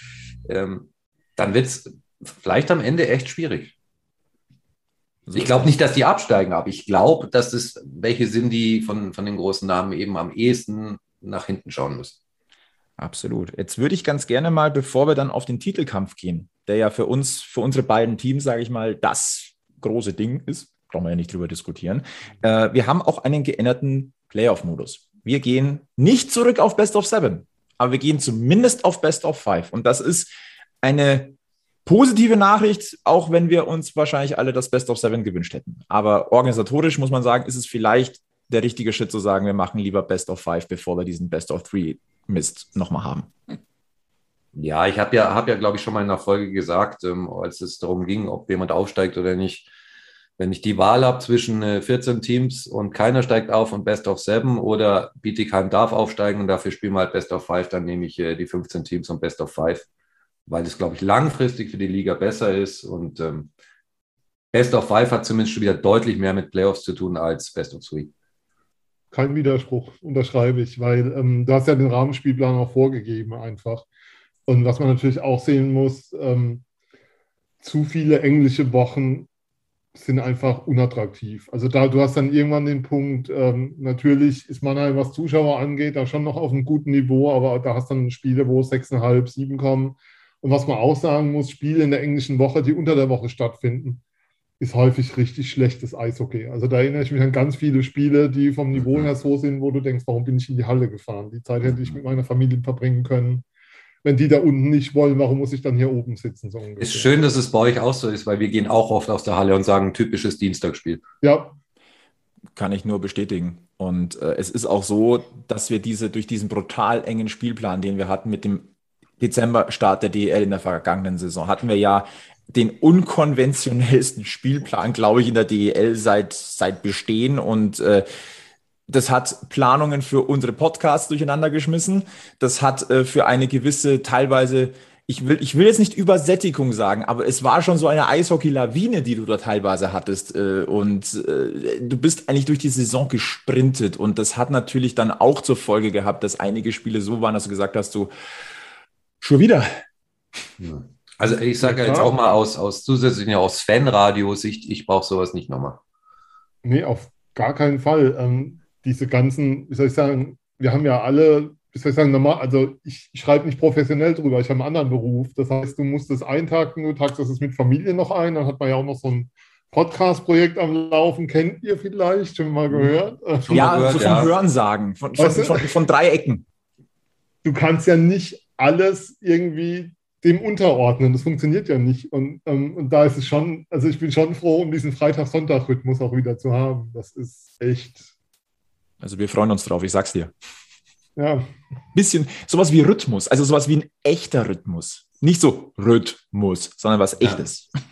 ähm, dann wird es vielleicht am Ende echt schwierig. ich glaube nicht, dass die absteigen, aber ich glaube, dass es welche sind, die von, von den großen Namen eben am ehesten nach hinten schauen müssen. Absolut. Jetzt würde ich ganz gerne mal, bevor wir dann auf den Titelkampf gehen, der ja für uns, für unsere beiden Teams, sage ich mal, das große Ding ist, brauchen wir ja nicht drüber diskutieren. Äh, wir haben auch einen geänderten Playoff-Modus. Wir gehen nicht zurück auf Best of Seven, aber wir gehen zumindest auf Best of Five. Und das ist eine positive Nachricht, auch wenn wir uns wahrscheinlich alle das Best of Seven gewünscht hätten. Aber organisatorisch muss man sagen, ist es vielleicht der richtige Schritt zu sagen, wir machen lieber Best of Five, bevor wir diesen Best of Three Mist nochmal haben. Ja, ich habe ja, hab ja glaube ich, schon mal in der Folge gesagt, ähm, als es darum ging, ob jemand aufsteigt oder nicht. Wenn ich die Wahl habe zwischen äh, 14 Teams und keiner steigt auf und Best of Seven oder Bietigheim darf aufsteigen und dafür spielen wir halt Best of Five, dann nehme ich äh, die 15 Teams und Best of Five, weil es, glaube ich, langfristig für die Liga besser ist und ähm, Best of Five hat zumindest schon wieder deutlich mehr mit Playoffs zu tun als Best of Three. Kein Widerspruch, unterschreibe ich, weil ähm, du hast ja den Rahmenspielplan auch vorgegeben einfach. Und was man natürlich auch sehen muss, ähm, zu viele englische Wochen sind einfach unattraktiv. Also da, du hast dann irgendwann den Punkt, ähm, natürlich ist Mannheim, was Zuschauer angeht, da schon noch auf einem guten Niveau, aber da hast dann Spiele, wo 6,5, 7 kommen. Und was man auch sagen muss, Spiele in der englischen Woche, die unter der Woche stattfinden, ist häufig richtig schlechtes Eishockey. Also da erinnere ich mich an ganz viele Spiele, die vom Niveau mhm. her so sind, wo du denkst, warum bin ich in die Halle gefahren? Die Zeit hätte ich mit meiner Familie verbringen können wenn die da unten nicht wollen, warum muss ich dann hier oben sitzen? So ist schön, dass es bei euch auch so ist, weil wir gehen auch oft aus der Halle und sagen, typisches Dienstagsspiel. Ja. Kann ich nur bestätigen. Und äh, es ist auch so, dass wir diese durch diesen brutal engen Spielplan, den wir hatten mit dem Dezember-Start der DL in der vergangenen Saison, hatten wir ja den unkonventionellsten Spielplan, glaube ich, in der DEL seit, seit Bestehen. Und äh, das hat Planungen für unsere Podcasts durcheinander geschmissen. Das hat äh, für eine gewisse, teilweise, ich will, ich will jetzt nicht Übersättigung sagen, aber es war schon so eine Eishockey-Lawine, die du da teilweise hattest. Äh, und äh, du bist eigentlich durch die Saison gesprintet. Und das hat natürlich dann auch zur Folge gehabt, dass einige Spiele so waren, dass du gesagt hast, so, schon wieder. Also ich sage jetzt auch mal aus, aus zusätzlich aus Fanradio-Sicht, ich brauche sowas nicht nochmal. Nee, auf gar keinen Fall. Ähm, diese ganzen, wie soll ich sagen, wir haben ja alle, wie soll ich sagen, normal, also ich, ich schreibe nicht professionell drüber, ich habe einen anderen Beruf. Das heißt, du musst es eintakten, du taktest es mit Familie noch ein, dann hat man ja auch noch so ein Podcast-Projekt am Laufen, kennt ihr vielleicht, schon mal gehört? Schon ja, mal gehört, so vom ja. Hörensagen, von, von, von, von drei Ecken. Du kannst ja nicht alles irgendwie dem unterordnen. Das funktioniert ja nicht. Und, ähm, und da ist es schon, also ich bin schon froh, um diesen Freitag-Sonntag-Rhythmus auch wieder zu haben. Das ist echt also wir freuen uns drauf, ich sag's dir. Ja. Bisschen sowas wie Rhythmus, also sowas wie ein echter Rhythmus. Nicht so Rhythmus, sondern was echtes. Ja. <laughs>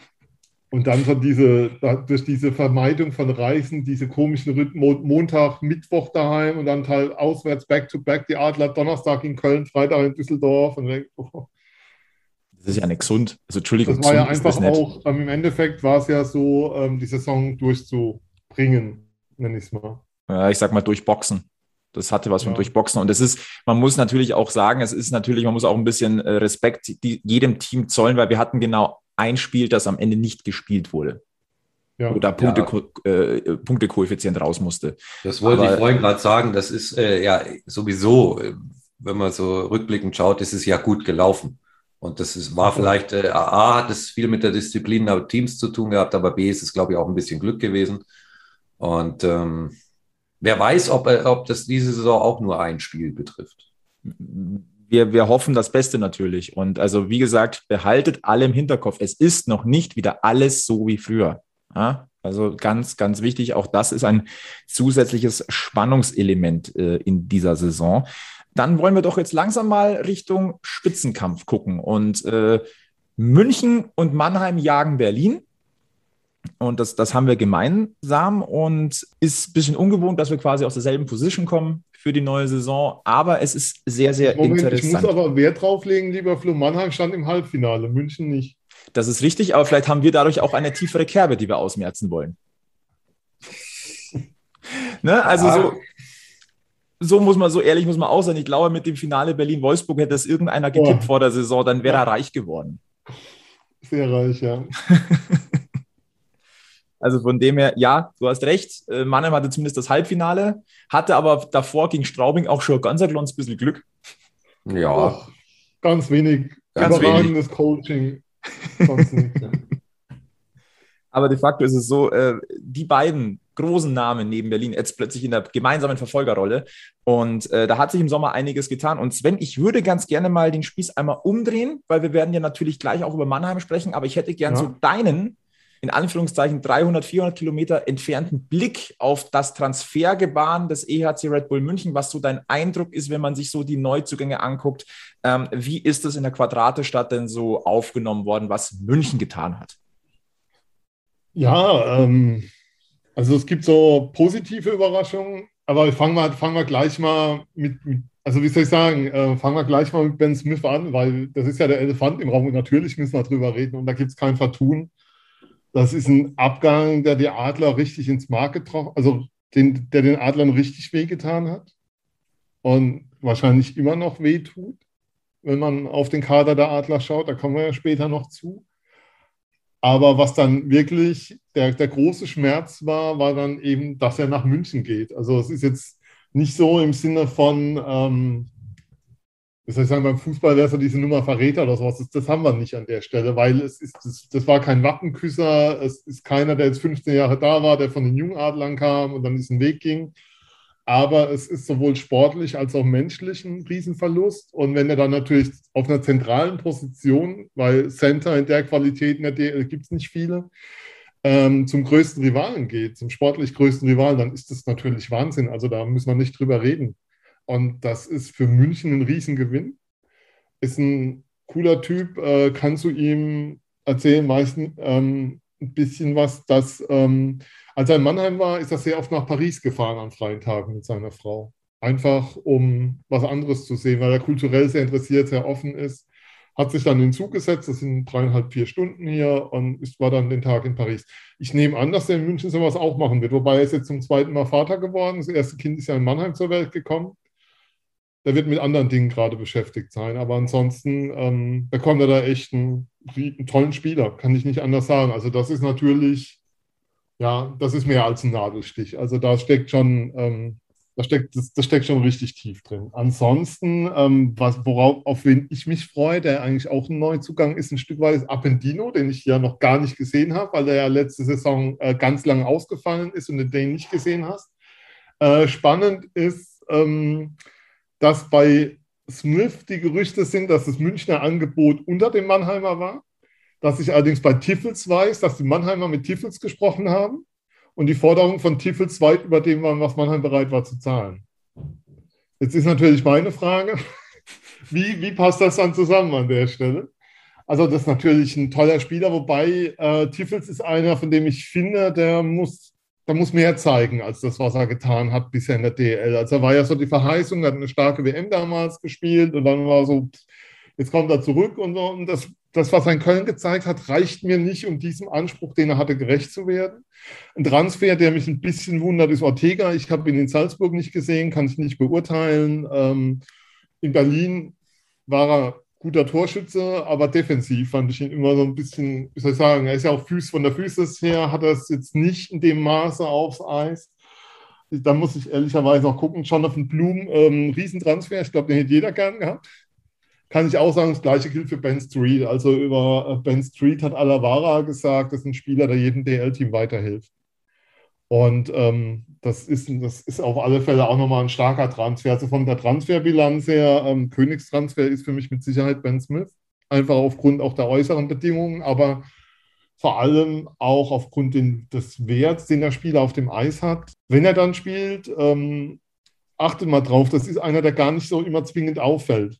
Und dann von diese, durch diese Vermeidung von Reisen, diese komischen Rhythmen, Montag, Mittwoch daheim und dann halt auswärts back to back, die Adler Donnerstag in Köln, Freitag in Düsseldorf. Und denk, oh. Das ist ja nicht gesund. Also Entschuldigung. Das war ja einfach auch, ähm, im Endeffekt war es ja so, ähm, die Saison durchzubringen, nenne ich es mal ja, ich sag mal, durchboxen. Das hatte was ja. von Durchboxen. Und es ist, man muss natürlich auch sagen, es ist natürlich, man muss auch ein bisschen äh, Respekt die, jedem Team zollen, weil wir hatten genau ein Spiel, das am Ende nicht gespielt wurde. Ja. Oder Punkte, ja. äh, Punktekoeffizient raus musste. Das wollte Aber, ich vorhin gerade sagen. Das ist äh, ja sowieso, äh, wenn man so rückblickend schaut, ist es ja gut gelaufen. Und das ist, war vielleicht, äh, A, hat es viel mit der Disziplin der Teams zu tun gehabt, aber B, ist es, glaube ich, auch ein bisschen Glück gewesen. Und ähm, Wer weiß, ob, äh, ob das diese Saison auch nur ein Spiel betrifft. Wir, wir hoffen das Beste natürlich. Und also, wie gesagt, behaltet alle im Hinterkopf. Es ist noch nicht wieder alles so wie früher. Ja? Also ganz, ganz wichtig. Auch das ist ein zusätzliches Spannungselement äh, in dieser Saison. Dann wollen wir doch jetzt langsam mal Richtung Spitzenkampf gucken. Und äh, München und Mannheim jagen Berlin. Und das, das haben wir gemeinsam und ist ein bisschen ungewohnt, dass wir quasi aus derselben Position kommen für die neue Saison. Aber es ist sehr, sehr Moment, interessant. Ich muss aber Wert drauflegen, lieber Flo. Mannheim stand im Halbfinale, München nicht. Das ist richtig, aber vielleicht haben wir dadurch auch eine tiefere Kerbe, die wir ausmerzen wollen. <laughs> ne? Also so, so muss man, so ehrlich muss man auch sein. Ich glaube, mit dem Finale Berlin-Wolfsburg hätte es irgendeiner getippt oh. vor der Saison, dann wäre ja. er reich geworden. Sehr reich, ja. <laughs> Also von dem her, ja, du hast recht. Äh, Mannheim hatte zumindest das Halbfinale, hatte aber davor gegen Straubing auch schon ganz ein kleines bisschen Glück. Ja. Ach, ganz wenig ganz überragendes wenig. Coaching. Nicht, ja. <laughs> Aber de facto ist es so, äh, die beiden großen Namen neben Berlin jetzt plötzlich in der gemeinsamen Verfolgerrolle. Und äh, da hat sich im Sommer einiges getan. Und Sven, ich würde ganz gerne mal den Spieß einmal umdrehen, weil wir werden ja natürlich gleich auch über Mannheim sprechen, aber ich hätte gern ja. so deinen in Anführungszeichen 300, 400 Kilometer entfernten Blick auf das Transfergebaren des EHC Red Bull München, was so dein Eindruck ist, wenn man sich so die Neuzugänge anguckt. Ähm, wie ist es in der Quadratestadt denn so aufgenommen worden, was München getan hat? Ja, ähm, also es gibt so positive Überraschungen, aber fangen wir, fangen wir gleich mal mit, mit also wie soll ich sagen, äh, fangen wir gleich mal mit Ben Smith an, weil das ist ja der Elefant im Raum und natürlich müssen wir drüber reden und da gibt es kein Vertun. Das ist ein Abgang, der die Adler richtig ins Mark getroffen, also den, der den Adlern richtig wehgetan hat und wahrscheinlich immer noch wehtut, wenn man auf den Kader der Adler schaut. Da kommen wir ja später noch zu. Aber was dann wirklich der, der große Schmerz war, war dann eben, dass er nach München geht. Also es ist jetzt nicht so im Sinne von, ähm, ich sagen, beim Fußball wäre so diese Nummer Verräter oder sowas. Das, das, haben wir nicht an der Stelle, weil es ist, das, das, war kein Wappenküsser, es ist keiner, der jetzt 15 Jahre da war, der von den Jungadlern kam und dann diesen Weg ging. Aber es ist sowohl sportlich als auch menschlich ein Riesenverlust. Und wenn er dann natürlich auf einer zentralen Position, weil Center in der Qualität in der DL gibt es nicht viele, ähm, zum größten Rivalen geht, zum sportlich größten Rivalen, dann ist das natürlich Wahnsinn. Also da müssen wir nicht drüber reden. Und das ist für München ein Riesengewinn. Ist ein cooler Typ, äh, kannst du ihm erzählen, meistens ähm, ein bisschen was, dass ähm, als er in Mannheim war, ist er sehr oft nach Paris gefahren an freien Tagen mit seiner Frau. Einfach um was anderes zu sehen, weil er kulturell sehr interessiert, sehr offen ist. Hat sich dann in den Zug gesetzt, das sind dreieinhalb, vier Stunden hier und ist, war dann den Tag in Paris. Ich nehme an, dass er in München sowas auch machen wird, wobei er ist jetzt zum zweiten Mal Vater geworden. Das erste Kind ist ja in Mannheim zur Welt gekommen der wird mit anderen Dingen gerade beschäftigt sein. Aber ansonsten ähm, bekommt er da echt einen, einen, tollen Spieler, kann ich nicht anders sagen. Also das ist natürlich, ja, das ist mehr als ein Nadelstich. Also da steckt schon, ähm, da steckt, das, das, steckt schon richtig tief drin. Ansonsten, ähm, was, worauf, auf wen ich mich freue, der eigentlich auch ein Neuzugang ist, ein Stück weit ist Appendino, den ich ja noch gar nicht gesehen habe, weil der ja letzte Saison äh, ganz lang ausgefallen ist und den nicht gesehen hast. Äh, spannend ist, ähm, dass bei Smith die Gerüchte sind, dass das Münchner Angebot unter dem Mannheimer war. Dass ich allerdings bei Tiffels weiß, dass die Mannheimer mit Tiffels gesprochen haben und die Forderung von Tiffels weit über dem waren, was Mannheim bereit war zu zahlen. Jetzt ist natürlich meine Frage, <laughs> wie, wie passt das dann zusammen an der Stelle? Also das ist natürlich ein toller Spieler, wobei äh, Tiffels ist einer, von dem ich finde, der muss da muss mehr zeigen als das, was er getan hat bisher in der DL. Also er war ja so die Verheißung, er hat eine starke WM damals gespielt und dann war so, jetzt kommt er zurück und. Und das, das, was er in Köln gezeigt hat, reicht mir nicht, um diesem Anspruch, den er hatte, gerecht zu werden. Ein Transfer, der mich ein bisschen wundert, ist Ortega. Ich habe ihn in Salzburg nicht gesehen, kann ich nicht beurteilen. Ähm, in Berlin war er guter Torschütze, aber defensiv fand ich ihn immer so ein bisschen, wie soll ich sagen, er ist ja auch Füß, von der Füße her, hat es jetzt nicht in dem Maße aufs Eis. Da muss ich ehrlicherweise auch gucken. Jonathan Blum, ähm, Riesentransfer, ich glaube, den hätte jeder gern gehabt. Kann ich auch sagen, das gleiche gilt für Ben Street. Also über äh, Ben Street hat Alavara gesagt, das ist ein Spieler, der jedem DL-Team weiterhilft. Und ähm, das, ist, das ist auf alle Fälle auch nochmal ein starker Transfer. Also von der Transferbilanz her, ähm, Königstransfer ist für mich mit Sicherheit Ben Smith. Einfach aufgrund auch der äußeren Bedingungen, aber vor allem auch aufgrund den, des Werts, den der Spieler auf dem Eis hat. Wenn er dann spielt, ähm, achtet mal drauf, das ist einer, der gar nicht so immer zwingend auffällt.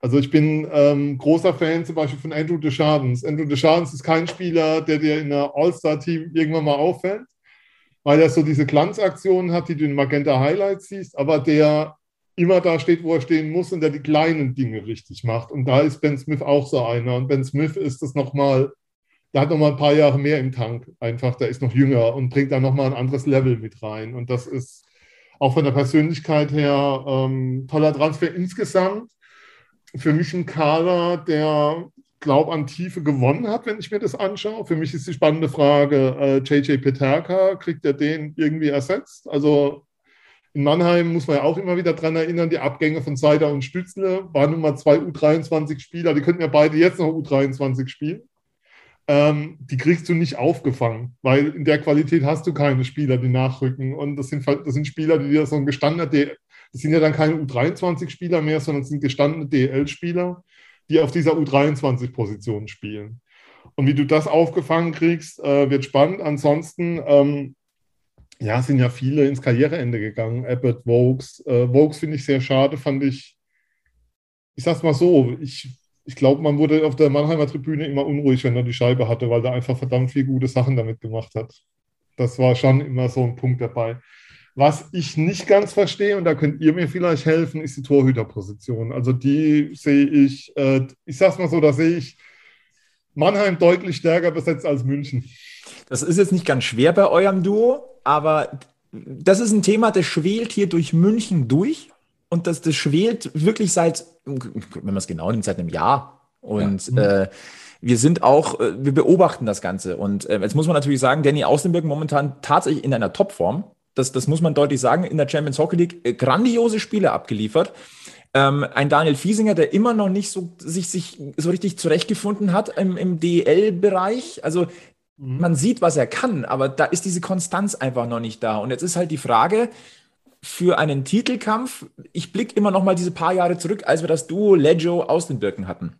Also ich bin ähm, großer Fan zum Beispiel von Andrew Deschardens. Andrew Deschardens ist kein Spieler, der dir in einer All-Star-Team irgendwann mal auffällt weil er so diese Glanzaktionen hat, die du in Magenta Highlights siehst, aber der immer da steht, wo er stehen muss und der die kleinen Dinge richtig macht. Und da ist Ben Smith auch so einer. Und Ben Smith ist das nochmal, der hat nochmal ein paar Jahre mehr im Tank. Einfach, der ist noch jünger und bringt da nochmal ein anderes Level mit rein. Und das ist auch von der Persönlichkeit her ähm, toller Transfer insgesamt. Für mich ein Kader, der glaube, an Tiefe gewonnen hat, wenn ich mir das anschaue. Für mich ist die spannende Frage, äh, JJ Peterka, kriegt er den irgendwie ersetzt? Also in Mannheim muss man ja auch immer wieder daran erinnern, die Abgänge von Seider und Stützle waren nun mal zwei U23-Spieler, die könnten ja beide jetzt noch U23 spielen. Ähm, die kriegst du nicht aufgefangen, weil in der Qualität hast du keine Spieler, die nachrücken. Und das sind, das sind Spieler, die dir so ein gestandener, das sind ja dann keine U23-Spieler mehr, sondern sind gestandene DL-Spieler die auf dieser U23-Position spielen. Und wie du das aufgefangen kriegst, äh, wird spannend. Ansonsten, ähm, ja, sind ja viele ins Karriereende gegangen. Abbott, Vokes. Äh, Vokes finde ich sehr schade, fand ich. Ich sag's mal so, ich, ich glaube, man wurde auf der Mannheimer Tribüne immer unruhig, wenn er die Scheibe hatte, weil er einfach verdammt viele gute Sachen damit gemacht hat. Das war schon immer so ein Punkt dabei. Was ich nicht ganz verstehe, und da könnt ihr mir vielleicht helfen, ist die Torhüterposition. Also die sehe ich, äh, ich sag's mal so, da sehe ich Mannheim deutlich stärker besetzt als München. Das ist jetzt nicht ganz schwer bei eurem Duo, aber das ist ein Thema, das schwelt hier durch München durch. Und das, das schwelt wirklich seit, wenn man es genau nimmt, seit einem Jahr. Und ja. äh, wir sind auch, äh, wir beobachten das Ganze. Und äh, jetzt muss man natürlich sagen, Danny Außenberg momentan tatsächlich in einer Topform. Das, das muss man deutlich sagen. In der Champions Hockey League äh, grandiose Spiele abgeliefert. Ähm, ein Daniel Fiesinger, der immer noch nicht so sich, sich so richtig zurechtgefunden hat im, im DEL-Bereich. Also mhm. man sieht, was er kann, aber da ist diese Konstanz einfach noch nicht da. Und jetzt ist halt die Frage, für einen Titelkampf, ich blicke immer noch mal diese paar Jahre zurück, als wir das Duo Leggio aus den Birken hatten.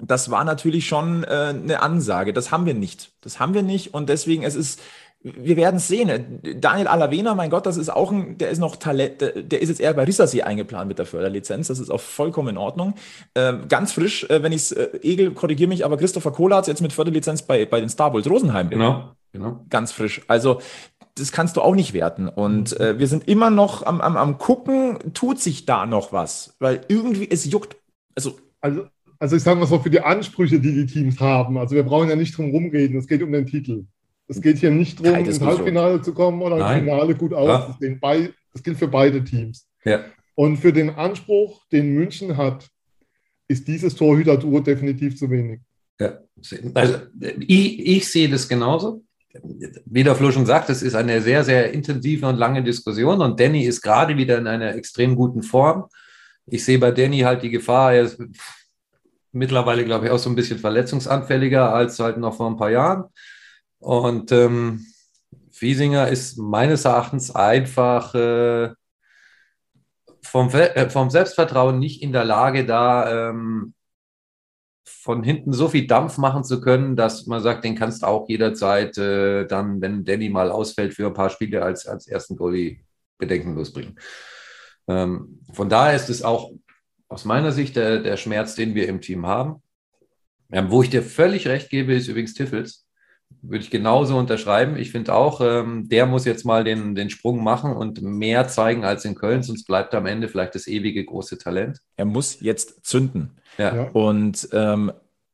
Das war natürlich schon äh, eine Ansage. Das haben wir nicht. Das haben wir nicht. Und deswegen, es ist, wir werden es sehen. Daniel Alavena, mein Gott, das ist auch ein, der ist noch Talent, der ist jetzt eher bei Rissersee eingeplant mit der Förderlizenz. Das ist auch vollkommen in Ordnung. Ähm, ganz frisch, äh, wenn ich es, äh, Egel, korrigiere mich, aber Christopher Kohler hat jetzt mit Förderlizenz bei, bei den Star Wars Rosenheim. Genau, genau. Ganz frisch. Also, das kannst du auch nicht werten. Und äh, wir sind immer noch am, am, am gucken, tut sich da noch was? Weil irgendwie es juckt. Also, also, also ich sage mal so, für die Ansprüche, die die Teams haben, also wir brauchen ja nicht drum rumreden, es geht um den Titel. Es geht hier nicht darum, ins Halbfinale zu kommen oder Nein. im Finale gut aus. Ja. Das, das gilt für beide Teams. Ja. Und für den Anspruch, den München hat, ist dieses Torhüter-Duo definitiv zu wenig. Ja. Also ich, ich sehe das genauso. Wie der Flo schon sagt, es ist eine sehr, sehr intensive und lange Diskussion und Danny ist gerade wieder in einer extrem guten Form. Ich sehe bei Danny halt die Gefahr, er ist mittlerweile, glaube ich, auch so ein bisschen verletzungsanfälliger als halt noch vor ein paar Jahren. Und ähm, Fiesinger ist meines Erachtens einfach äh, vom, äh, vom, Selbstvertrauen nicht in der Lage, da ähm, von hinten so viel Dampf machen zu können, dass man sagt, den kannst du auch jederzeit äh, dann, wenn Danny mal ausfällt, für ein paar Spiele als, als ersten Goalie bedenkenlos bringen. Ähm, von daher ist es auch aus meiner Sicht der, der Schmerz, den wir im Team haben. Ähm, wo ich dir völlig recht gebe, ist übrigens Tiffels. Würde ich genauso unterschreiben. Ich finde auch, ähm, der muss jetzt mal den, den Sprung machen und mehr zeigen als in Köln, sonst bleibt am Ende vielleicht das ewige große Talent. Er muss jetzt zünden. Ja. Und ähm,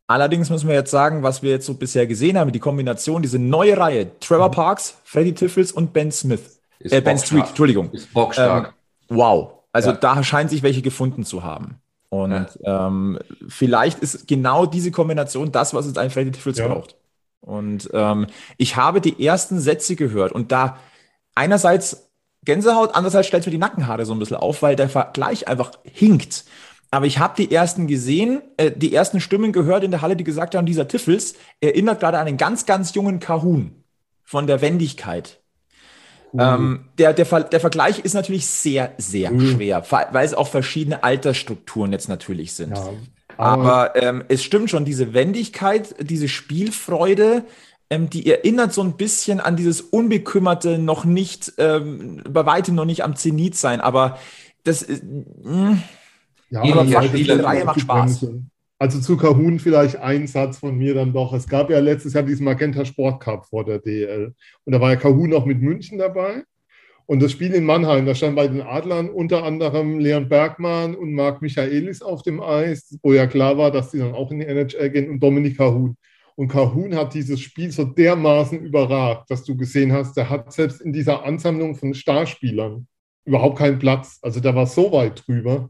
allerdings müssen wir jetzt sagen, was wir jetzt so bisher gesehen haben, die Kombination, diese neue Reihe, Trevor mhm. Parks, Freddie Tiffels und Ben Smith. Äh, ben Street, Entschuldigung. Ist bockstark. Ähm, wow. Also ja. da scheint sich welche gefunden zu haben. Und ja. ähm, vielleicht ist genau diese Kombination das, was uns ein Freddy Tiffels ja. braucht. Und ähm, ich habe die ersten Sätze gehört und da einerseits Gänsehaut, andererseits stellt mir die Nackenhaare so ein bisschen auf, weil der Vergleich einfach hinkt. Aber ich habe die ersten gesehen, äh, die ersten Stimmen gehört in der Halle, die gesagt haben, dieser Tiffels erinnert gerade an einen ganz, ganz jungen Kahun von der Wendigkeit. Mhm. Ähm, der, der, der Vergleich ist natürlich sehr, sehr mhm. schwer, weil es auch verschiedene Altersstrukturen jetzt natürlich sind. Ja, aber, aber ähm, es stimmt schon, diese Wendigkeit, diese Spielfreude, ähm, die erinnert so ein bisschen an dieses unbekümmerte, noch nicht, ähm, bei weitem noch nicht am Zenit sein, aber das ist. Mh, ja, aber die Reihe macht Spaß. Also zu Kahun vielleicht ein Satz von mir dann doch. Es gab ja letztes Jahr diesen Magenta Sport Cup vor der DL. Und da war ja Kahun auch mit München dabei. Und das Spiel in Mannheim, da stand bei den Adlern unter anderem Leon Bergmann und Marc Michaelis auf dem Eis, wo ja klar war, dass die dann auch in die NHL gehen und Dominik Kahun. Und Kahun hat dieses Spiel so dermaßen überragt, dass du gesehen hast, der hat selbst in dieser Ansammlung von Starspielern überhaupt keinen Platz. Also der war so weit drüber.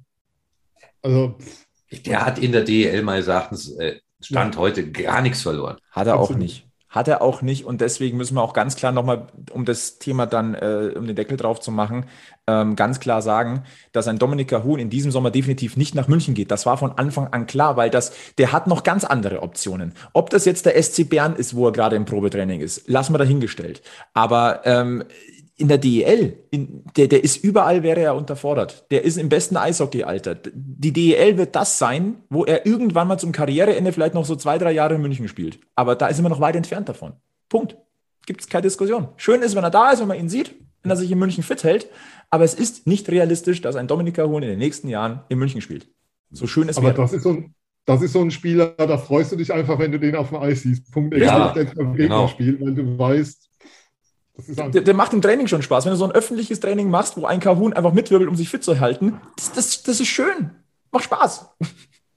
Also pff, der hat in der DEL meines Erachtens äh, Stand ja. heute gar nichts verloren. Hat er Absolut. auch nicht. Hat er auch nicht und deswegen müssen wir auch ganz klar nochmal, um das Thema dann, äh, um den Deckel drauf zu machen, ähm, ganz klar sagen, dass ein Dominik Huhn in diesem Sommer definitiv nicht nach München geht. Das war von Anfang an klar, weil das, der hat noch ganz andere Optionen. Ob das jetzt der SC Bern ist, wo er gerade im Probetraining ist, lassen wir dahingestellt. Aber ähm, in der DEL, in, der, der ist überall, wäre er unterfordert. Der ist im besten Eishockey-Alter. Die DEL wird das sein, wo er irgendwann mal zum Karriereende vielleicht noch so zwei, drei Jahre in München spielt. Aber da ist er noch weit entfernt davon. Punkt. Gibt es keine Diskussion. Schön ist, wenn er da ist, wenn man ihn sieht, wenn er sich in München fit hält. Aber es ist nicht realistisch, dass ein Dominika Hohn in den nächsten Jahren in München spielt. So schön es Aber das ist so ein, das ist so ein Spieler, da freust du dich einfach, wenn du den auf dem Eis siehst. Punkt. Ja, der genau. spielt, weil du weißt, der, der, macht im Training schon Spaß. Wenn du so ein öffentliches Training machst, wo ein Kahun einfach mitwirbelt, um sich fit zu halten, das, das, das ist schön. Macht Spaß.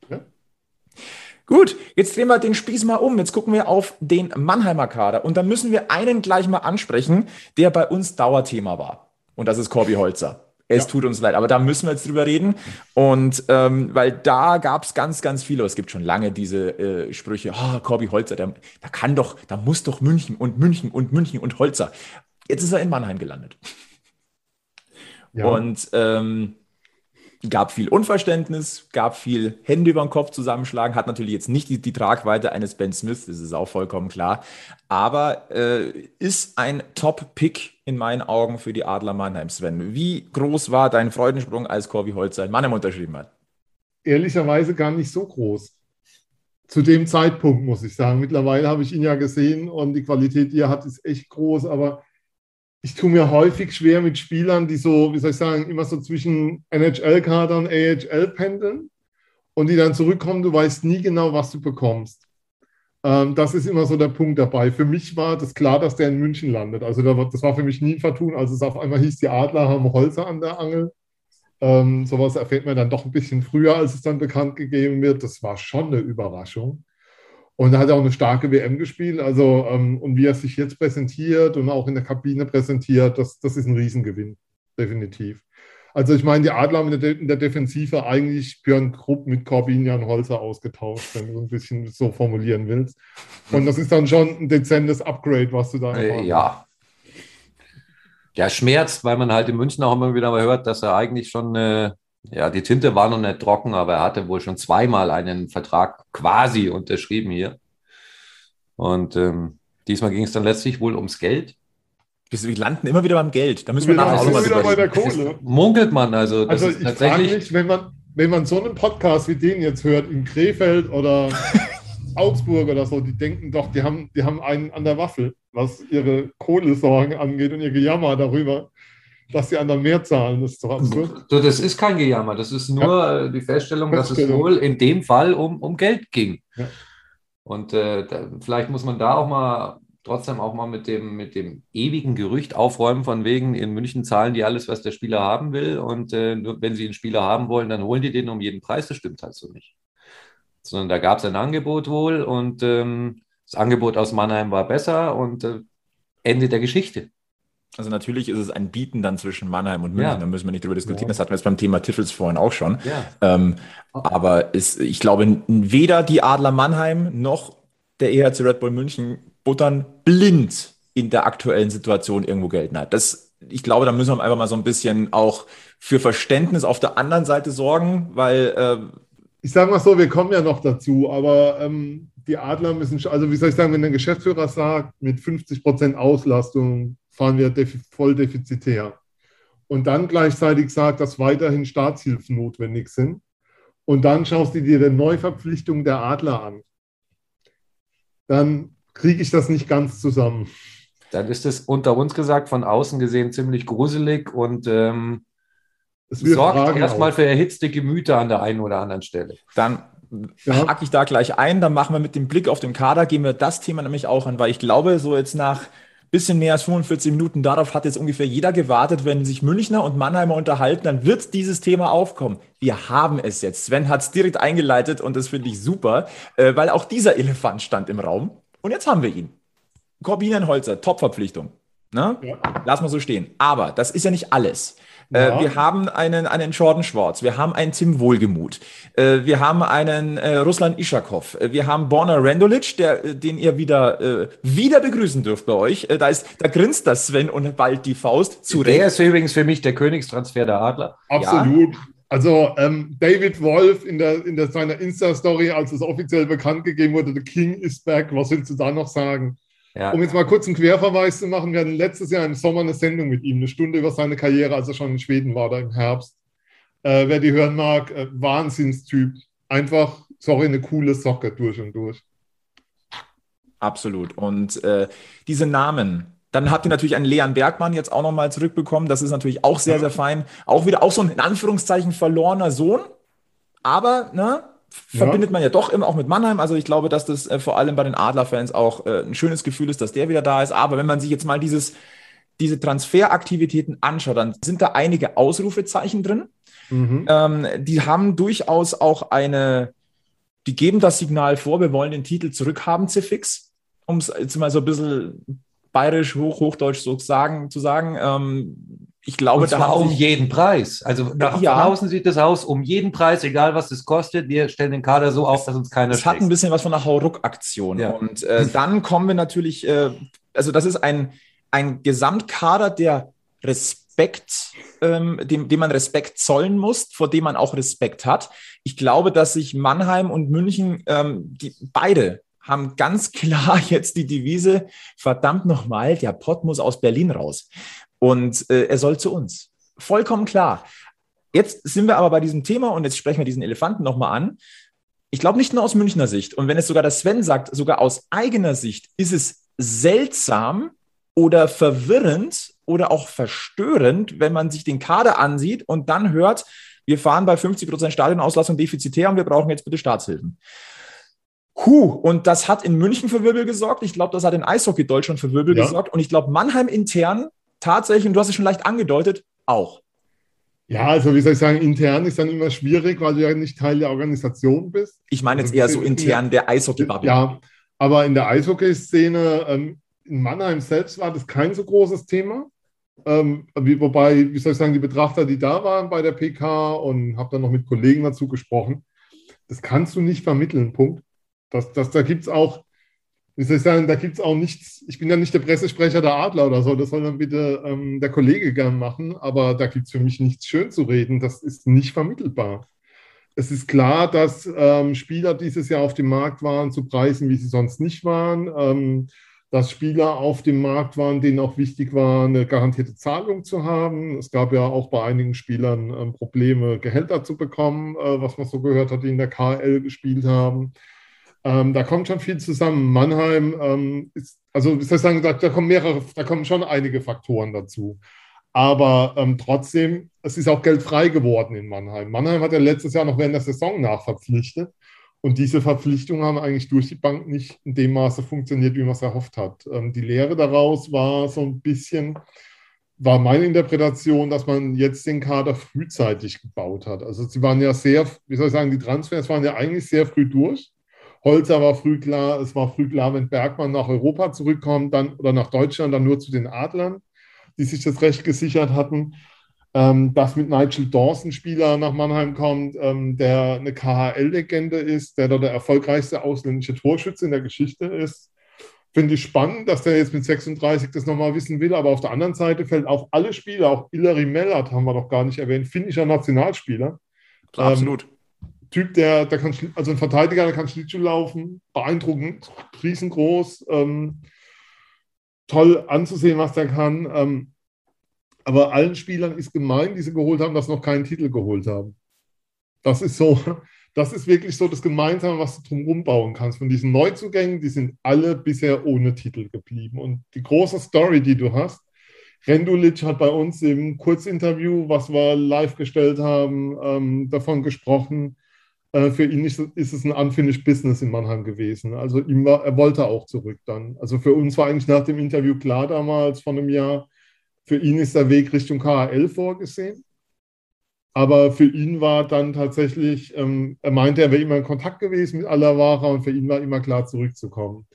Ja. <laughs> Gut, jetzt drehen wir den Spieß mal um. Jetzt gucken wir auf den Mannheimer Kader. Und dann müssen wir einen gleich mal ansprechen, der bei uns Dauerthema war. Und das ist Corby Holzer. Es ja. tut uns leid, aber da müssen wir jetzt drüber reden. Und ähm, weil da gab es ganz, ganz viele, es gibt schon lange diese äh, Sprüche, oh, Corby Holzer, da, da kann doch, da muss doch München und München und München und Holzer. Jetzt ist er in Mannheim gelandet. Ja. Und ähm, gab viel Unverständnis, gab viel Hände über den Kopf zusammenschlagen, hat natürlich jetzt nicht die, die Tragweite eines Ben Smith, das ist auch vollkommen klar, aber äh, ist ein Top-Pick in meinen Augen für die Adler Mannheim, Sven. Wie groß war dein Freudensprung, als Corby Holzer in Mannheim unterschrieben hat? Ehrlicherweise gar nicht so groß. Zu dem Zeitpunkt, muss ich sagen. Mittlerweile habe ich ihn ja gesehen und die Qualität, die er hat, ist echt groß, aber ich tue mir häufig schwer mit Spielern, die so, wie soll ich sagen, immer so zwischen NHL-Kader und AHL pendeln und die dann zurückkommen, du weißt nie genau, was du bekommst. Ähm, das ist immer so der Punkt dabei. Für mich war das klar, dass der in München landet. Also das war für mich nie ein Vertun, als es auf einmal hieß, die Adler haben Holzer an der Angel. Ähm, sowas erfährt man dann doch ein bisschen früher, als es dann bekannt gegeben wird. Das war schon eine Überraschung. Und er hat auch eine starke WM gespielt. Also, ähm, und wie er sich jetzt präsentiert und auch in der Kabine präsentiert, das, das ist ein Riesengewinn, definitiv. Also ich meine, die Adler haben in der, in der Defensive eigentlich Björn Krupp mit Corbinian Holzer ausgetauscht, wenn du ein bisschen so formulieren willst. Und das ist dann schon ein dezentes Upgrade, was du da äh, Ja. Ja, schmerzt, weil man halt in München auch immer wieder mal hört, dass er eigentlich schon äh, ja, die Tinte war noch nicht trocken, aber er hatte wohl schon zweimal einen Vertrag quasi unterschrieben hier. Und ähm, diesmal ging es dann letztlich wohl ums Geld. Wir landen immer wieder beim Geld. Da müssen wir nachher auch mal wieder bei der Kohle. Munkelt man also. also ich tatsächlich. Mich, wenn man, wenn man so einen Podcast wie den jetzt hört in Krefeld oder <laughs> Augsburg oder so, die denken doch, die haben, die haben einen an der Waffel, was ihre Kohlesorgen angeht und ihr Gejammer darüber dass die anderen mehr zahlen. Das ist doch absurd. Das ist kein Gejammer, das ist nur ja. die Feststellung, dass es wohl in dem Fall um, um Geld ging. Ja. Und äh, da, vielleicht muss man da auch mal trotzdem auch mal mit dem, mit dem ewigen Gerücht aufräumen, von wegen in München zahlen die alles, was der Spieler haben will. Und äh, nur wenn sie einen Spieler haben wollen, dann holen die den um jeden Preis. Das stimmt halt so nicht. Sondern da gab es ein Angebot wohl und ähm, das Angebot aus Mannheim war besser und äh, Ende der Geschichte. Also natürlich ist es ein Bieten dann zwischen Mannheim und München, ja. da müssen wir nicht drüber diskutieren. Ja. Das hatten wir jetzt beim Thema Tiffels vorhin auch schon. Ja. Ähm, aber ist, ich glaube, weder die Adler Mannheim noch der EHC Red Bull München buttern blind in der aktuellen Situation irgendwo Geld hat. Das, ich glaube, da müssen wir einfach mal so ein bisschen auch für Verständnis auf der anderen Seite sorgen, weil äh, ich sage mal so, wir kommen ja noch dazu, aber ähm, die Adler müssen, also wie soll ich sagen, wenn der Geschäftsführer sagt, mit 50 Prozent Auslastung fahren wir voll defizitär. Und dann gleichzeitig sagt, dass weiterhin Staatshilfen notwendig sind. Und dann schaust du dir die Neuverpflichtung der Adler an. Dann kriege ich das nicht ganz zusammen. Dann ist es unter uns gesagt, von außen gesehen ziemlich gruselig und ähm, sorgt erstmal für erhitzte Gemüter an der einen oder anderen Stelle. Dann ja. hake ich da gleich ein, dann machen wir mit dem Blick auf den Kader, gehen wir das Thema nämlich auch an, weil ich glaube, so jetzt nach bisschen mehr als 45 Minuten. Darauf hat jetzt ungefähr jeder gewartet. Wenn sich Münchner und Mannheimer unterhalten, dann wird dieses Thema aufkommen. Wir haben es jetzt. Sven hat es direkt eingeleitet und das finde ich super, äh, weil auch dieser Elefant stand im Raum. Und jetzt haben wir ihn. Corbinian Holzer, Top-Verpflichtung. Ne? Ja. Lass mal so stehen. Aber das ist ja nicht alles. Äh, ja. wir haben einen, einen Jordan Schwartz, wir haben einen Tim Wohlgemuth, äh, wir haben einen äh, Ruslan Ischakow, wir haben Borna Rendulic, der, den ihr wieder, wieder begrüßen dürft bei euch. da, ist, da grinst das Sven und bald die Faust zu. Der ist übrigens für mich der Königstransfer der Adler. Absolut. Ja. Also ähm, David Wolf in, der, in der, seiner Insta-Story, als es offiziell bekannt gegeben wurde, The King is back, was willst du da noch sagen? Ja. Um jetzt mal kurz einen Querverweis zu machen, wir hatten letztes Jahr im Sommer eine Sendung mit ihm, eine Stunde über seine Karriere, als er schon in Schweden war, da im Herbst. Äh, wer die hören mag, äh, Wahnsinnstyp. Einfach, sorry, eine coole Socke durch und durch. Absolut. Und äh, diese Namen, dann habt ihr natürlich einen Leon Bergmann jetzt auch nochmal zurückbekommen. Das ist natürlich auch sehr, sehr fein. Auch wieder auch so ein in Anführungszeichen verlorener Sohn. Aber, ne, verbindet man ja doch immer auch mit Mannheim. Also ich glaube, dass das äh, vor allem bei den Adler-Fans auch äh, ein schönes Gefühl ist, dass der wieder da ist. Aber wenn man sich jetzt mal dieses, diese Transferaktivitäten anschaut, dann sind da einige Ausrufezeichen drin. Mhm. Ähm, die haben durchaus auch eine, die geben das Signal vor, wir wollen den Titel zurückhaben, Cifix, um es jetzt mal so ein bisschen bayerisch, hoch, hochdeutsch so sagen, zu sagen. Ähm, ich glaube, Und da zwar haben um jeden Preis. Also nach Ja. außen sieht das aus, um jeden Preis, egal was es kostet. Wir stellen den Kader so auf, dass uns keiner es hat ein bisschen was von einer Hauruck-Aktion. Ja. Und äh, <laughs> dann kommen wir natürlich, äh, also das ist ein, ein Gesamtkader, der Respekt, ähm, dem, dem man Respekt zollen muss, vor dem man auch Respekt hat. Ich glaube, dass sich Mannheim und München, ähm, die beide haben ganz <laughs> klar jetzt die Devise, verdammt nochmal, der Pott muss aus Berlin raus. Und äh, er soll zu uns. Vollkommen klar. Jetzt sind wir aber bei diesem Thema und jetzt sprechen wir diesen Elefanten nochmal an. Ich glaube nicht nur aus Münchner Sicht. Und wenn es sogar der Sven sagt, sogar aus eigener Sicht, ist es seltsam oder verwirrend oder auch verstörend, wenn man sich den Kader ansieht und dann hört, wir fahren bei 50 Prozent Stadionauslastung defizitär und wir brauchen jetzt bitte Staatshilfen. Huh, und das hat in München für Wirbel gesorgt. Ich glaube, das hat in Eishockey Deutschland für Wirbel Ja. gesorgt. Und ich glaube, Mannheim intern tatsächlich, und du hast es schon leicht angedeutet, auch. Ja, also wie soll ich sagen, intern ist dann immer schwierig, weil du ja nicht Teil der Organisation bist. Ich meine jetzt Also eher so intern der Eishockey-Bubble. Ja, aber in der Eishockey-Szene, ähm, in Mannheim selbst war das kein so großes Thema. Ähm, wie, wobei, wie soll ich sagen, die Betrachter, die da waren bei der PK und habe dann noch mit Kollegen dazu gesprochen, das kannst du nicht vermitteln, Punkt. Das, das, da gibt es auch, wie soll ich sagen, da gibt es auch nichts, ich bin ja nicht der Pressesprecher der Adler oder so, das soll dann bitte ähm, der Kollege gern machen, aber da gibt es für mich nichts schön zu reden, das ist nicht vermittelbar. Es ist klar, dass ähm, Spieler dieses Jahr auf dem Markt waren zu Preisen, wie sie sonst nicht waren. Ähm, dass Spieler auf dem Markt waren, denen auch wichtig war, eine garantierte Zahlung zu haben. Es gab ja auch bei einigen Spielern ähm, Probleme, Gehälter zu bekommen, äh, was man so gehört hat, die in der KL gespielt haben. Ähm, da kommt schon viel zusammen. Mannheim ähm, ist, also ich sagen, da, da kommen mehrere, da kommen schon einige Faktoren dazu. Aber ähm, trotzdem, es ist auch Geld frei geworden in Mannheim. Mannheim hat ja letztes Jahr noch während der Saison nachverpflichtet. Und diese Verpflichtungen haben eigentlich durch die Bank nicht in dem Maße funktioniert, wie man es erhofft hat. Ähm, die Lehre daraus war so ein bisschen, war meine Interpretation, dass man jetzt den Kader frühzeitig gebaut hat. Also sie waren ja sehr, wie soll ich sagen, die Transfers waren ja eigentlich sehr früh durch. Holzer war früh klar, es war früh klar, wenn Bergmann nach Europa zurückkommt, dann oder nach Deutschland, dann nur zu den Adlern, die sich das Recht gesichert hatten. Ähm, dass mit Nigel Dawson Spieler nach Mannheim kommt, ähm, der eine KHL-Legende ist, der dort der erfolgreichste ausländische Torschütze in der Geschichte ist. Finde ich spannend, dass der jetzt mit 36 das nochmal wissen will, aber auf der anderen Seite fällt auch alle Spieler, auch Ilari Mellert haben wir doch gar nicht erwähnt, finnischer Nationalspieler. Absolut. Typ, der, der kann, also ein Verteidiger, der kann Schlittschuh laufen, beeindruckend, riesengroß, ähm, toll anzusehen, was der kann. Ähm, aber allen Spielern ist gemein, die sie geholt haben, dass sie noch keinen Titel geholt haben. Das ist so, <laughs> das ist wirklich so das Gemeinsame, was du drumherum bauen kannst. Von diesen Neuzugängen, die sind alle bisher ohne Titel geblieben. Und die große Story, die du hast, Rendulic hat bei uns im Kurzinterview, was wir live gestellt haben, ähm, davon gesprochen. Äh, für ihn ist, ist, es ein unfinished Business in Mannheim gewesen. Also ihm war, er wollte auch zurück dann. Also für uns war eigentlich nach dem Interview klar damals von einem Jahr, für ihn ist der Weg Richtung KHL vorgesehen. Aber für ihn war dann tatsächlich, ähm, er meinte, er wäre immer in Kontakt gewesen mit Alavara und für ihn war immer klar, zurückzukommen.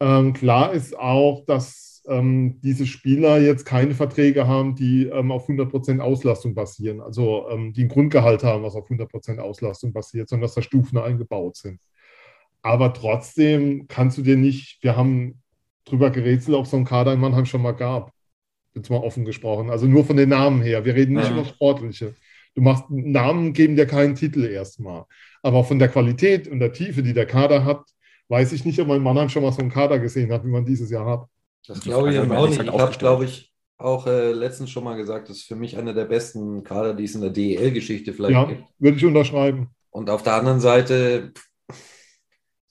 Ähm, klar ist auch, dass ähm, diese Spieler jetzt keine Verträge haben, die ähm, auf 100% Auslastung basieren, also ähm, die ein Grundgehalt haben, was auf 100% Auslastung basiert, sondern dass da Stufen eingebaut sind. Aber trotzdem kannst du dir nicht, wir haben drüber gerätselt, ob es so einen Kader in Mannheim schon mal gab jetzt mal offen gesprochen. Also nur von den Namen her. Wir reden nicht Ja. über Sportliche. Du machst Namen, geben dir keinen Titel erstmal. Aber von der Qualität und der Tiefe, die der Kader hat, weiß ich nicht, ob man in Mannheim schon mal so einen Kader gesehen hat, wie man dieses Jahr hat. Das glaube ich auch nicht. exakt Ich habe, glaube ich, auch äh, letztens schon mal gesagt, das ist für mich einer der besten Kader, die es in der DEL-Geschichte vielleicht Ja, gibt. würde ich unterschreiben. Und auf der anderen Seite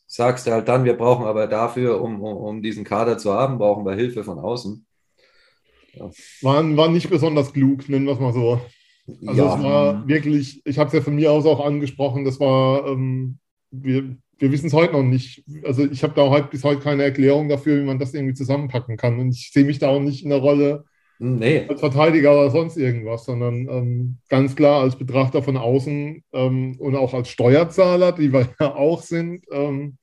sagst du halt dann, wir brauchen aber dafür, um, um, um diesen Kader zu haben, brauchen wir Hilfe von außen. Waren, waren nicht besonders klug, nennen wir es mal so. Also ja, es war wirklich, ich habe es ja von mir aus auch angesprochen, das war, ähm, wir, wir wissen es heute noch nicht. Also ich habe da heute bis heute keine Erklärung dafür, wie man das irgendwie zusammenpacken kann. Und ich sehe mich da auch nicht in der Rolle nee, als Verteidiger oder sonst irgendwas, sondern ähm, ganz klar als Betrachter von außen ähm, und auch als Steuerzahler, die wir ja auch sind, ähm,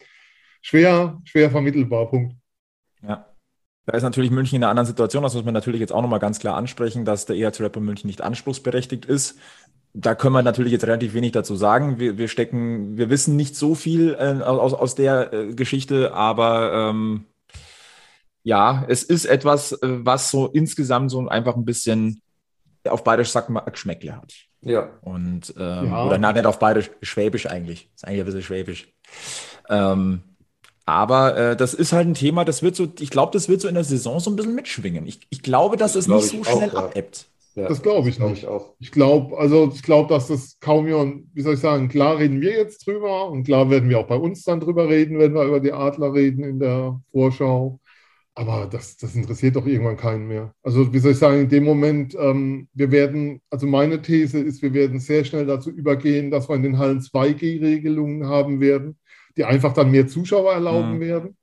schwer, schwer vermittelbar. Punkt. Ja. Da ist natürlich München in einer anderen Situation. Das muss man natürlich jetzt auch nochmal ganz klar ansprechen, dass der EHC Rapper München nicht anspruchsberechtigt ist. Da können wir natürlich jetzt relativ wenig dazu sagen. Wir, wir stecken, wir wissen nicht so viel äh, aus, aus der äh, Geschichte, aber ähm, ja, es ist etwas, äh, was so insgesamt so einfach ein bisschen auf Bayerisch sagt man Geschmäckle hat. Ja. Und ähm, ja. oder na, nicht auf Bayerisch, Schwäbisch eigentlich. Ist eigentlich ein bisschen Schwäbisch. Ähm, aber äh, das ist halt ein Thema, das wird so, ich glaube, das wird so in der Saison so ein bisschen mitschwingen. Ich, ich glaube, dass das es nicht so schnell auch, abebbt. Ja. Das glaube ich nicht. Ich, ich glaube, also ich glaube, dass das kaum jemand, wie soll ich sagen, klar reden wir jetzt drüber und klar werden wir auch bei uns dann drüber reden, wenn wir über die Adler reden in der Vorschau. Aber das, das interessiert doch irgendwann keinen mehr. Also, wie soll ich sagen, in dem Moment, ähm, wir werden, also meine These ist, wir werden sehr schnell dazu übergehen, dass wir in den Hallen 2G-Regelungen haben werden, die einfach dann mehr Zuschauer erlauben mhm. werden.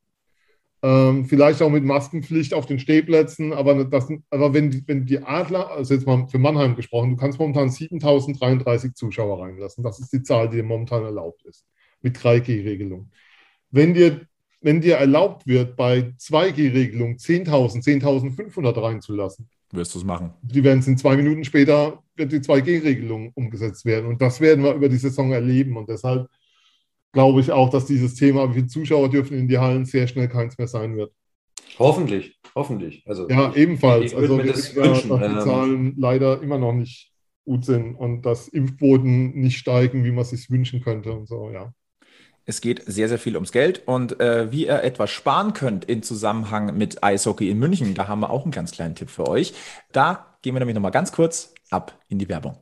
Ähm, vielleicht auch mit Maskenpflicht auf den Stehplätzen, aber, das, aber wenn, wenn die Adler, also jetzt mal für Mannheim gesprochen, du kannst momentan 7033 Zuschauer reinlassen. Das ist die Zahl, die momentan erlaubt ist, mit 3G-Regelung. Wenn dir wenn dir erlaubt wird, bei 2G-Regelung 10.000, 10.500 reinzulassen, wirst du es machen. Die werden es in zwei Minuten später, wird die 2G-Regelung umgesetzt werden. Und das werden wir über die Saison erleben. Und deshalb glaube ich auch, dass dieses Thema, wie viele Zuschauer dürfen in die Hallen, sehr schnell keins mehr sein wird. Hoffentlich, hoffentlich. Also, ja, ebenfalls. Ich, ich also, wir das wünschen, dass die ähm, Zahlen leider immer noch nicht gut sind und dass Impfquoten nicht steigen, wie man es sich wünschen könnte und so, ja. Es geht sehr, sehr viel ums Geld und äh, wie ihr etwas sparen könnt in Zusammenhang mit Eishockey in München, da haben wir auch einen ganz kleinen Tipp für euch. Da gehen wir nämlich nochmal ganz kurz ab in die Werbung.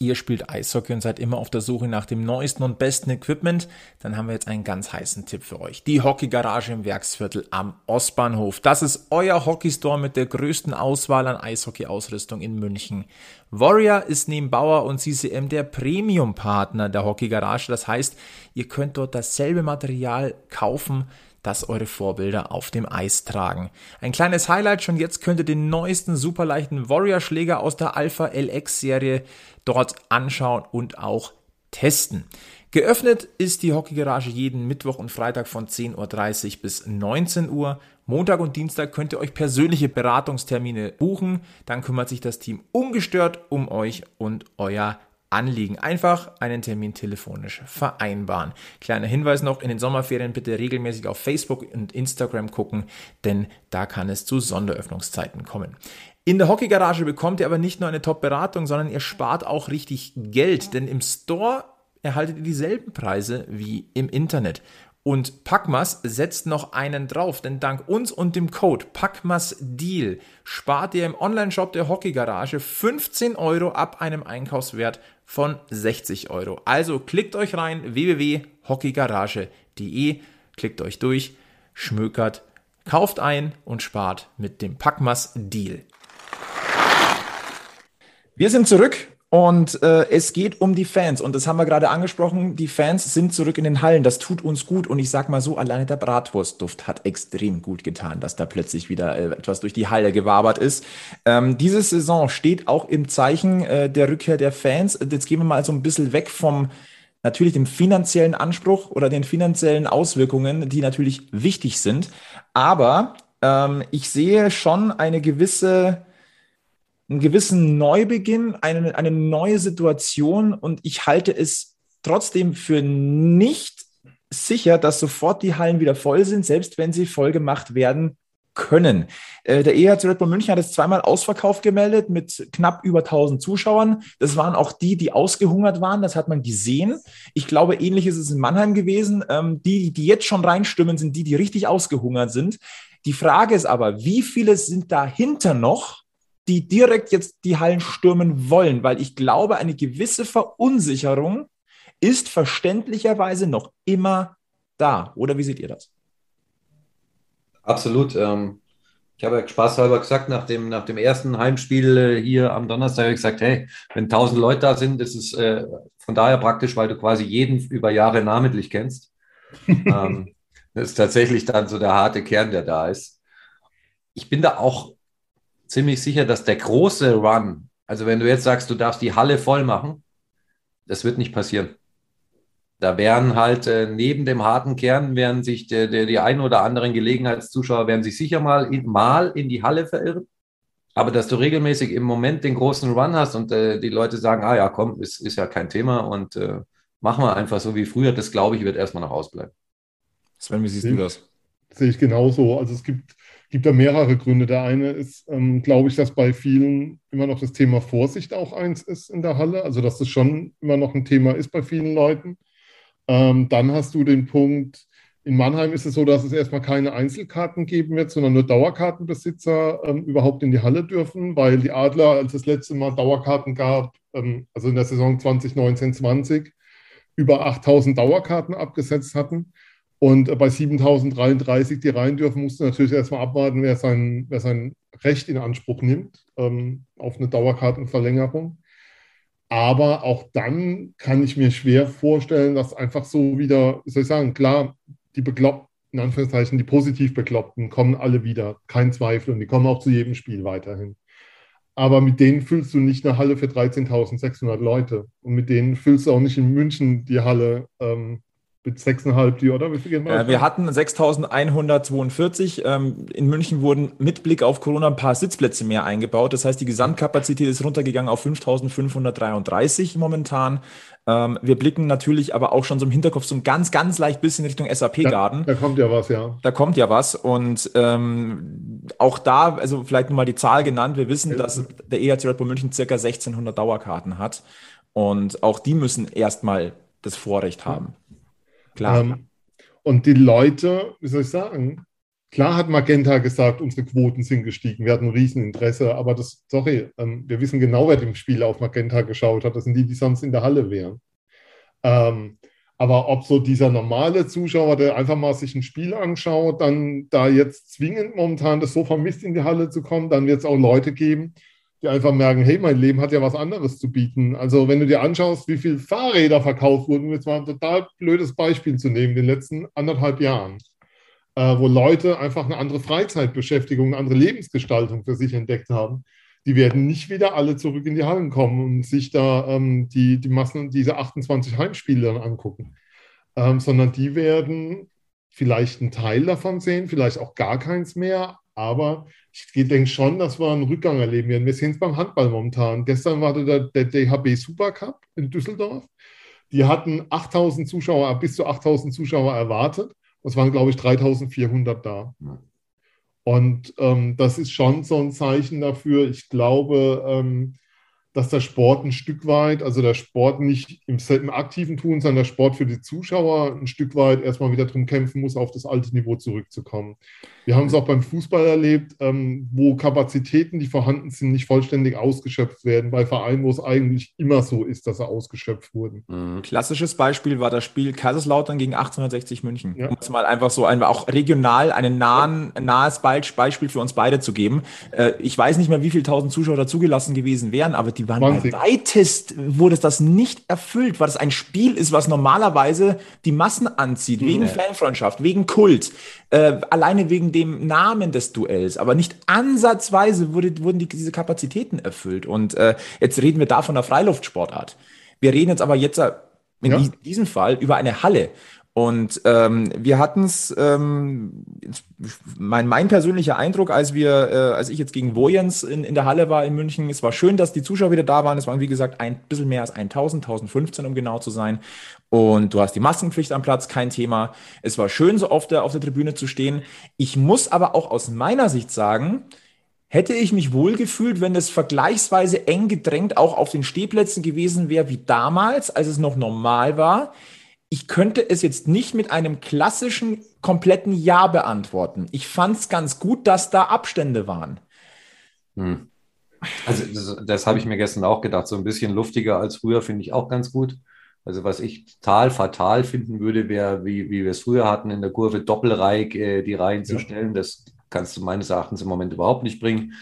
Ihr spielt Eishockey und seid immer auf der Suche nach dem neuesten und besten Equipment, dann haben wir jetzt einen ganz heißen Tipp für euch. Die Hockeygarage im Werksviertel am Ostbahnhof. Das ist euer Hockeystore mit der größten Auswahl an Eishockey-Ausrüstung in München. Warrior ist neben Bauer und CCM der Premium-Partner der Hockeygarage. Das heißt, ihr könnt dort dasselbe Material kaufen, das eure Vorbilder auf dem Eis tragen. Ein kleines Highlight, schon jetzt könnt ihr den neuesten superleichten Warrior-Schläger aus der Alpha LX-Serie dort anschauen und auch testen. Geöffnet ist die Hockeygarage jeden Mittwoch und Freitag von 10.30 Uhr bis 19 Uhr. Montag und Dienstag könnt ihr euch persönliche Beratungstermine buchen. Dann kümmert sich das Team ungestört um euch und euer Anliegen. Einfach einen Termin telefonisch vereinbaren. Kleiner Hinweis noch, in den Sommerferien bitte regelmäßig auf Facebook und Instagram gucken, denn da kann es zu Sonderöffnungszeiten kommen. In der Hockeygarage bekommt ihr aber nicht nur eine Top-Beratung, sondern ihr spart auch richtig Geld, denn im Store erhaltet ihr dieselben Preise wie im Internet. Und Packmas setzt noch einen drauf, denn dank uns und dem Code PackmasDeal spart ihr im Onlineshop der Hockeygarage 15 Euro ab einem Einkaufswert von 60 Euro. Also klickt euch rein www.hockeygarage.de, klickt euch durch, schmökert, kauft ein und spart mit dem Packmas Deal. Wir sind zurück und äh, es geht um die Fans. Und das haben wir gerade angesprochen. Die Fans sind zurück in den Hallen. Das tut uns gut. Und ich sag mal so, alleine der Bratwurstduft hat extrem gut getan, dass da plötzlich wieder äh, etwas durch die Halle gewabert ist. Ähm, diese Saison steht auch im Zeichen äh, der Rückkehr der Fans. Jetzt gehen wir mal so ein bisschen weg vom natürlich dem finanziellen Anspruch oder den finanziellen Auswirkungen, die natürlich wichtig sind. Aber ähm, ich sehe schon eine gewisse einen gewissen Neubeginn, eine, eine neue Situation und ich halte es trotzdem für nicht sicher, dass sofort die Hallen wieder voll sind, selbst wenn sie voll gemacht werden können. Äh, der EHC Red Bull München hat es zweimal ausverkauft gemeldet mit knapp über 1000 Zuschauern. Das waren auch die, die ausgehungert waren. Das hat man gesehen. Ich glaube, ähnlich ist es in Mannheim gewesen. Ähm, die, die jetzt schon reinstimmen, sind die, die richtig ausgehungert sind. Die Frage ist aber, wie viele sind dahinter noch, die direkt jetzt die Hallen stürmen wollen, weil ich glaube, eine gewisse Verunsicherung ist verständlicherweise noch immer da. Oder wie seht ihr das? Absolut. Ähm, ich habe ja spaßhalber gesagt, nach dem, nach dem ersten Heimspiel äh, hier am Donnerstag habe ich gesagt, hey, wenn 1000 Leute da sind, ist es äh, von daher praktisch, weil du quasi jeden über Jahre namentlich kennst. <laughs> ähm, das ist tatsächlich dann so der harte Kern, der da ist. Ich bin da auch ziemlich sicher, dass der große Run, also wenn du jetzt sagst, du darfst die Halle voll machen, das wird nicht passieren. Da wären halt äh, neben dem harten Kern, werden sich der, der, die ein oder anderen Gelegenheitszuschauer werden sich sicher mal in, mal in die Halle verirren. Aber dass du regelmäßig im Moment den großen Run hast und äh, die Leute sagen, ah ja, komm, ist, ist ja kein Thema und äh, machen wir einfach so wie früher, das glaube ich, wird erstmal noch ausbleiben. Sven, wie siehst du das? Sehe ich genauso. Also es gibt, gibt da mehrere Gründe. Der eine ist, ähm, glaube ich, dass bei vielen immer noch das Thema Vorsicht auch eins ist in der Halle. Also dass das schon immer noch ein Thema ist bei vielen Leuten. Ähm, dann hast du den Punkt, in Mannheim ist es so, dass es erstmal keine Einzelkarten geben wird, sondern nur Dauerkartenbesitzer ähm, überhaupt in die Halle dürfen, weil die Adler, als es letzte Mal Dauerkarten gab, ähm, also in der Saison 2019-20, über 8000 Dauerkarten abgesetzt hatten. Und bei 7033, die rein dürfen, musste natürlich erstmal abwarten, wer sein, wer sein Recht in Anspruch nimmt ähm, auf eine Dauerkartenverlängerung. Aber auch dann kann ich mir schwer vorstellen, dass einfach so wieder, wie soll ich sagen, klar, die Bekloppten, in Anführungszeichen, die positiv Bekloppten kommen alle wieder, kein Zweifel, und die kommen auch zu jedem Spiel weiterhin. Aber mit denen füllst du nicht eine Halle für 13.600 Leute. Und mit denen füllst du auch nicht in München die Halle ähm, mit 6,5 die, oder? Wie viel? Äh, wir hatten 6.142. Ähm, in München wurden mit Blick auf Corona ein paar Sitzplätze mehr eingebaut. Das heißt, die Gesamtkapazität ist runtergegangen auf 5.533 momentan. Ähm, wir blicken natürlich aber auch schon so im Hinterkopf so ein ganz, ganz leicht bisschen Richtung SAP-Garden. Da, da, kommt ja was, ja. Da kommt ja was. Und ähm, auch da, also vielleicht nochmal die Zahl genannt. Wir wissen, ja. dass der EHC Red Bull München circa 1600 Dauerkarten hat. Und auch die müssen erstmal das Vorrecht haben. Klar. Ähm, und die Leute, wie soll ich sagen, klar hat Magenta gesagt, unsere Quoten sind gestiegen, wir hatten ein Rieseninteresse, aber das, sorry, ähm, wir wissen genau, wer dem Spiel auf Magenta geschaut hat. Das sind die, die sonst in der Halle wären. Ähm, aber ob so dieser normale Zuschauer, der einfach mal sich ein Spiel anschaut, dann da jetzt zwingend momentan das so vermisst, in die Halle zu kommen, dann wird es auch Leute geben, die einfach merken, hey, mein Leben hat ja was anderes zu bieten. Also wenn du dir anschaust, wie viele Fahrräder verkauft wurden, um jetzt mal ein total blödes Beispiel zu nehmen, in den letzten anderthalb Jahren, äh, wo Leute einfach eine andere Freizeitbeschäftigung, eine andere Lebensgestaltung für sich entdeckt haben, die werden nicht wieder alle zurück in die Hallen kommen und sich da ähm, die, die Massen, diese 28 Heimspiele dann angucken, ähm, sondern die werden vielleicht einen Teil davon sehen, vielleicht auch gar keins mehr, aber ich denke schon, dass wir einen Rückgang erleben werden. Wir sehen es beim Handball momentan. Gestern war der, der DHB Supercup in Düsseldorf. Die hatten 8000 Zuschauer, bis zu 8000 Zuschauer erwartet. Es waren, glaube ich, 3400 da. Und ähm, das ist schon so ein Zeichen dafür. Ich glaube, ähm, dass der Sport ein Stück weit, also der Sport nicht im, im aktiven Tun, sondern der Sport für die Zuschauer ein Stück weit erstmal wieder darum kämpfen muss, auf das alte Niveau zurückzukommen. Wir haben es auch beim Fußball erlebt, ähm, wo Kapazitäten, die vorhanden sind, nicht vollständig ausgeschöpft werden, bei Vereinen, wo es eigentlich immer so ist, dass sie ausgeschöpft wurden. Mhm. Klassisches Beispiel war das Spiel Kaiserslautern gegen 1860 München. Ja. Um es mal einfach so ein, auch regional ein nahen, nahes Beispiel für uns beide zu geben. Äh, ich weiß nicht mehr, wie viele tausend Zuschauer dazugelassen gewesen wären, aber die waren 20. bei weitest, wurde das nicht erfüllt, weil das ein Spiel ist, was normalerweise die Massen anzieht, wegen ja. Fanfreundschaft, wegen Kult, äh, alleine wegen dem Namen des Duells, aber nicht ansatzweise wurde, wurden die, diese Kapazitäten erfüllt. Und äh, jetzt reden wir da von einer Freiluftsportart. Wir reden jetzt aber jetzt äh, in ja. diesem Fall über eine Halle. Und ähm, wir hatten es, ähm, mein, mein persönlicher Eindruck, als wir, äh, als ich jetzt gegen Wojens in, in der Halle war in München, es war schön, dass die Zuschauer wieder da waren. Es waren, wie gesagt, ein bisschen mehr als 1000, 1015, um genau zu sein. Und du hast die Maskenpflicht am Platz, kein Thema. Es war schön, so oft auf der Tribüne zu stehen. Ich muss aber auch aus meiner Sicht sagen, hätte ich mich wohl gefühlt, wenn es vergleichsweise eng gedrängt auch auf den Stehplätzen gewesen wäre wie damals, als es noch normal war ich könnte es jetzt nicht mit einem klassischen kompletten Ja beantworten. Ich fand es ganz gut, dass da Abstände waren. Hm. Also das, das habe ich mir gestern auch gedacht. So ein bisschen luftiger als früher finde ich auch ganz gut. Also was ich total fatal finden würde, wäre, wie, wie wir es früher hatten, in der Kurve doppelreich äh, die Reihen ja. zu stellen. Das kannst du meines Erachtens im Moment überhaupt nicht bringen.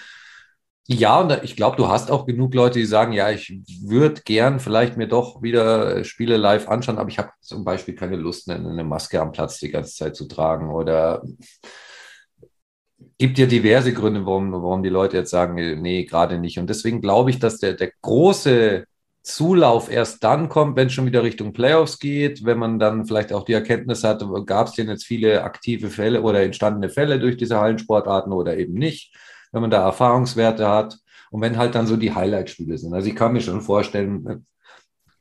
Ja, und ich glaube, du hast auch genug Leute, die sagen, ja, ich würde gern vielleicht mir doch wieder Spiele live anschauen, aber ich habe zum Beispiel keine Lust, eine Maske am Platz die ganze Zeit zu tragen oder gibt ja diverse Gründe, warum, warum die Leute jetzt sagen, nee, gerade nicht. Und deswegen glaube ich, dass der, der große Zulauf erst dann kommt, wenn es schon wieder Richtung Playoffs geht, wenn man dann vielleicht auch die Erkenntnis hat, gab es denn jetzt viele aktive Fälle oder entstandene Fälle durch diese Hallensportarten oder eben nicht, wenn man da Erfahrungswerte hat und wenn halt dann so die Highlight-Spiele sind. Also ich kann mir schon vorstellen,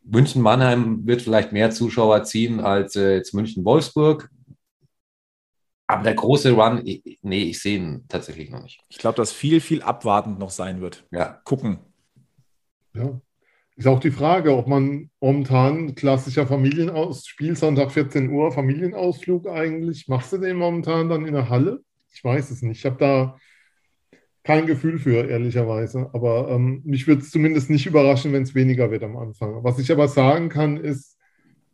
München-Mannheim wird vielleicht mehr Zuschauer ziehen als äh, jetzt München-Wolfsburg. Aber der große Run, nee, ich sehe ihn tatsächlich noch nicht. Ich glaube, dass viel, viel abwartend noch sein wird. Ja. Gucken. Ja. Ist auch die Frage, ob man momentan klassischer Familienaus Spielsonntag 14 Uhr Familienausflug eigentlich, machst du den momentan dann in der Halle? Ich weiß es nicht. Ich habe da kein Gefühl für, ehrlicherweise. Aber ähm, mich würde es zumindest nicht überraschen, wenn es weniger wird am Anfang. Was ich aber sagen kann, ist,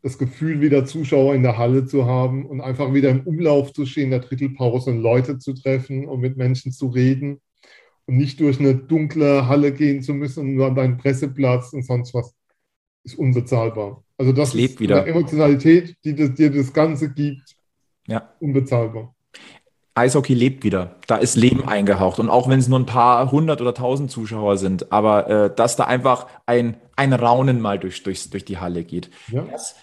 das Gefühl, wieder Zuschauer in der Halle zu haben und einfach wieder im Umlauf zu stehen, in der Drittelpause und Leute zu treffen und mit Menschen zu reden nicht durch eine dunkle Halle gehen zu müssen und nur an deinen Presseplatz und sonst was, ist unbezahlbar. Also das, das lebt wieder. eine Emotionalität, die das, dir das Ganze gibt, ja. unbezahlbar. Eishockey lebt wieder. Da ist Leben eingehaucht. Und auch wenn es nur ein paar hundert oder tausend Zuschauer sind, aber äh, dass da einfach ein, ein Raunen mal durch, durch, durch die Halle geht. Ja. Dass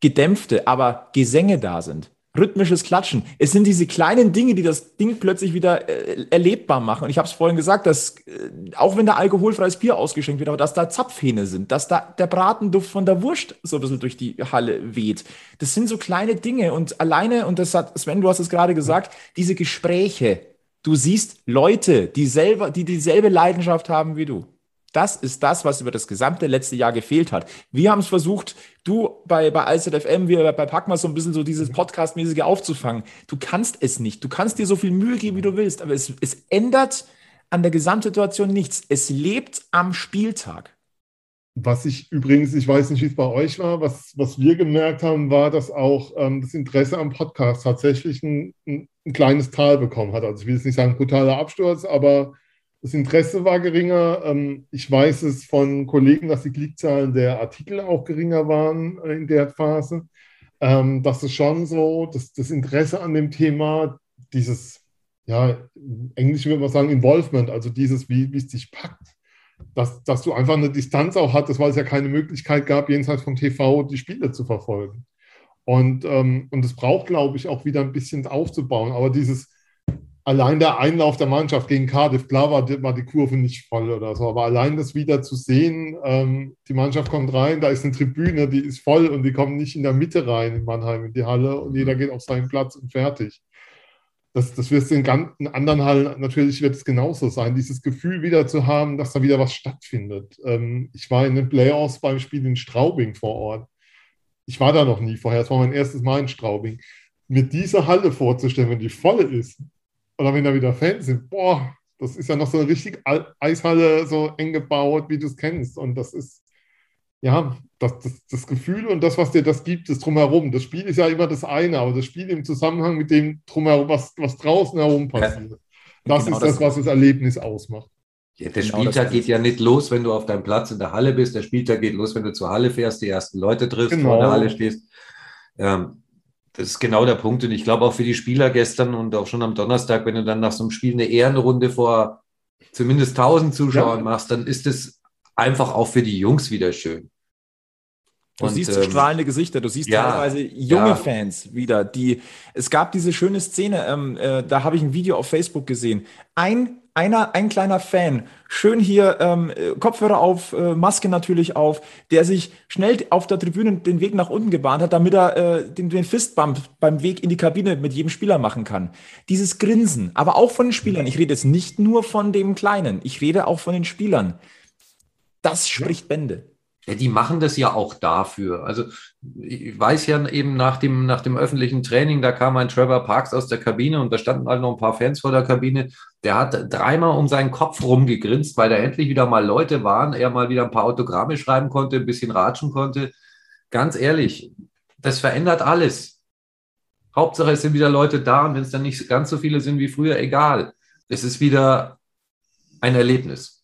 gedämpfte, aber Gesänge da sind rhythmisches Klatschen. Es sind diese kleinen Dinge, die das Ding plötzlich wieder äh, erlebbar machen. Und ich habe es vorhin gesagt, dass äh, auch wenn da alkoholfreies Bier ausgeschenkt wird, aber dass da Zapfhähne sind, dass da der Bratenduft von der Wurst so ein bisschen durch die Halle weht. Das sind so kleine Dinge. Und alleine, und das hat Sven, du hast es gerade gesagt, diese Gespräche. Du siehst Leute, die selber, die dieselbe Leidenschaft haben wie du. Das ist das, was über das gesamte letzte Jahr gefehlt hat. Wir haben es versucht, du bei, bei IZFM, wir bei Packmas so ein bisschen so dieses Podcast-mäßige aufzufangen. Du kannst es nicht. Du kannst dir so viel Mühe geben, wie du willst, aber es, es ändert an der Gesamtsituation nichts. Es lebt am Spieltag. Was ich übrigens, ich weiß nicht, wie es bei euch war, was, was wir gemerkt haben, war, dass auch ähm, das Interesse am Podcast tatsächlich ein, ein, ein kleines Tal bekommen hat. Also ich will jetzt nicht sagen brutaler Absturz, aber das Interesse war geringer. Ähm, ich weiß es von Kollegen, dass die Klickzahlen der Artikel auch geringer waren äh, in der Phase. Ähm, das ist schon so, dass das Interesse an dem Thema, dieses, ja, Englisch würde man sagen, Involvement, also dieses, wie, wie es dich packt, dass, dass du einfach eine Distanz auch hattest, weil es ja keine Möglichkeit gab, jenseits vom TV die Spiele zu verfolgen. Und, ähm, und es braucht, glaube ich, auch wieder ein bisschen aufzubauen. Aber dieses, allein der Einlauf der Mannschaft gegen Cardiff, klar war die, war die Kurve nicht voll oder so, aber allein das wieder zu sehen, ähm, die Mannschaft kommt rein, da ist eine Tribüne, die ist voll und die kommen nicht in der Mitte rein in Mannheim in die Halle und jeder geht auf seinen Platz und fertig. Das, das wird in, in anderen Hallen natürlich wird es genauso sein, dieses Gefühl wieder zu haben, dass da wieder was stattfindet. Ähm, ich war in den Playoffs beim Spiel in Straubing vor Ort. Ich war da noch nie vorher, es war mein erstes Mal in Straubing. Mir diese Halle vorzustellen, wenn die voll ist, oder wenn da wieder Fans sind, boah, das ist ja noch so eine richtig Eishalle, so eng gebaut, wie du es kennst. Und das ist, ja, das, das, das Gefühl und das, was dir das gibt, ist drumherum. Das Spiel ist ja immer das eine, aber das Spiel im Zusammenhang mit dem drumherum, was, was draußen herum passiert. Das genau ist das, was das Erlebnis ausmacht. Ja, der genau Spieltag geht ja nicht los, wenn du auf deinem Platz in der Halle bist. Der Spieltag geht los, wenn du zur Halle fährst, die ersten Leute triffst, genau. vor der Halle stehst. Ähm, das ist genau der Punkt. Und ich glaube auch für die Spieler gestern und auch schon am Donnerstag, wenn du dann nach so einem Spiel eine Ehrenrunde vor zumindest 1000 Zuschauern ja. machst, dann ist es einfach auch für die Jungs wieder schön. Du und, siehst ähm, strahlende Gesichter, du siehst ja, teilweise junge ja. Fans wieder, die, es gab diese schöne Szene, ähm, äh, da habe ich ein Video auf Facebook gesehen. Ein einer, ein kleiner Fan, schön hier ähm, Kopfhörer auf, äh, Maske natürlich auf, der sich schnell auf der Tribüne den Weg nach unten gebahnt hat, damit er äh, den, den Fistbump beim Weg in die Kabine mit jedem Spieler machen kann. Dieses Grinsen, aber auch von den Spielern. Ich rede jetzt nicht nur von dem Kleinen, ich rede auch von den Spielern. Das spricht Bände. Ja, die machen das ja auch dafür. Also ich weiß ja eben nach dem, nach dem öffentlichen Training, da kam ein Trevor Parks aus der Kabine und da standen halt noch ein paar Fans vor der Kabine. Der hat dreimal um seinen Kopf rumgegrinst, weil da endlich wieder mal Leute waren, er mal wieder ein paar Autogramme schreiben konnte, ein bisschen ratschen konnte. Ganz ehrlich, das verändert alles. Hauptsache, es sind wieder Leute da und wenn es dann nicht ganz so viele sind wie früher, egal. Es ist wieder ein Erlebnis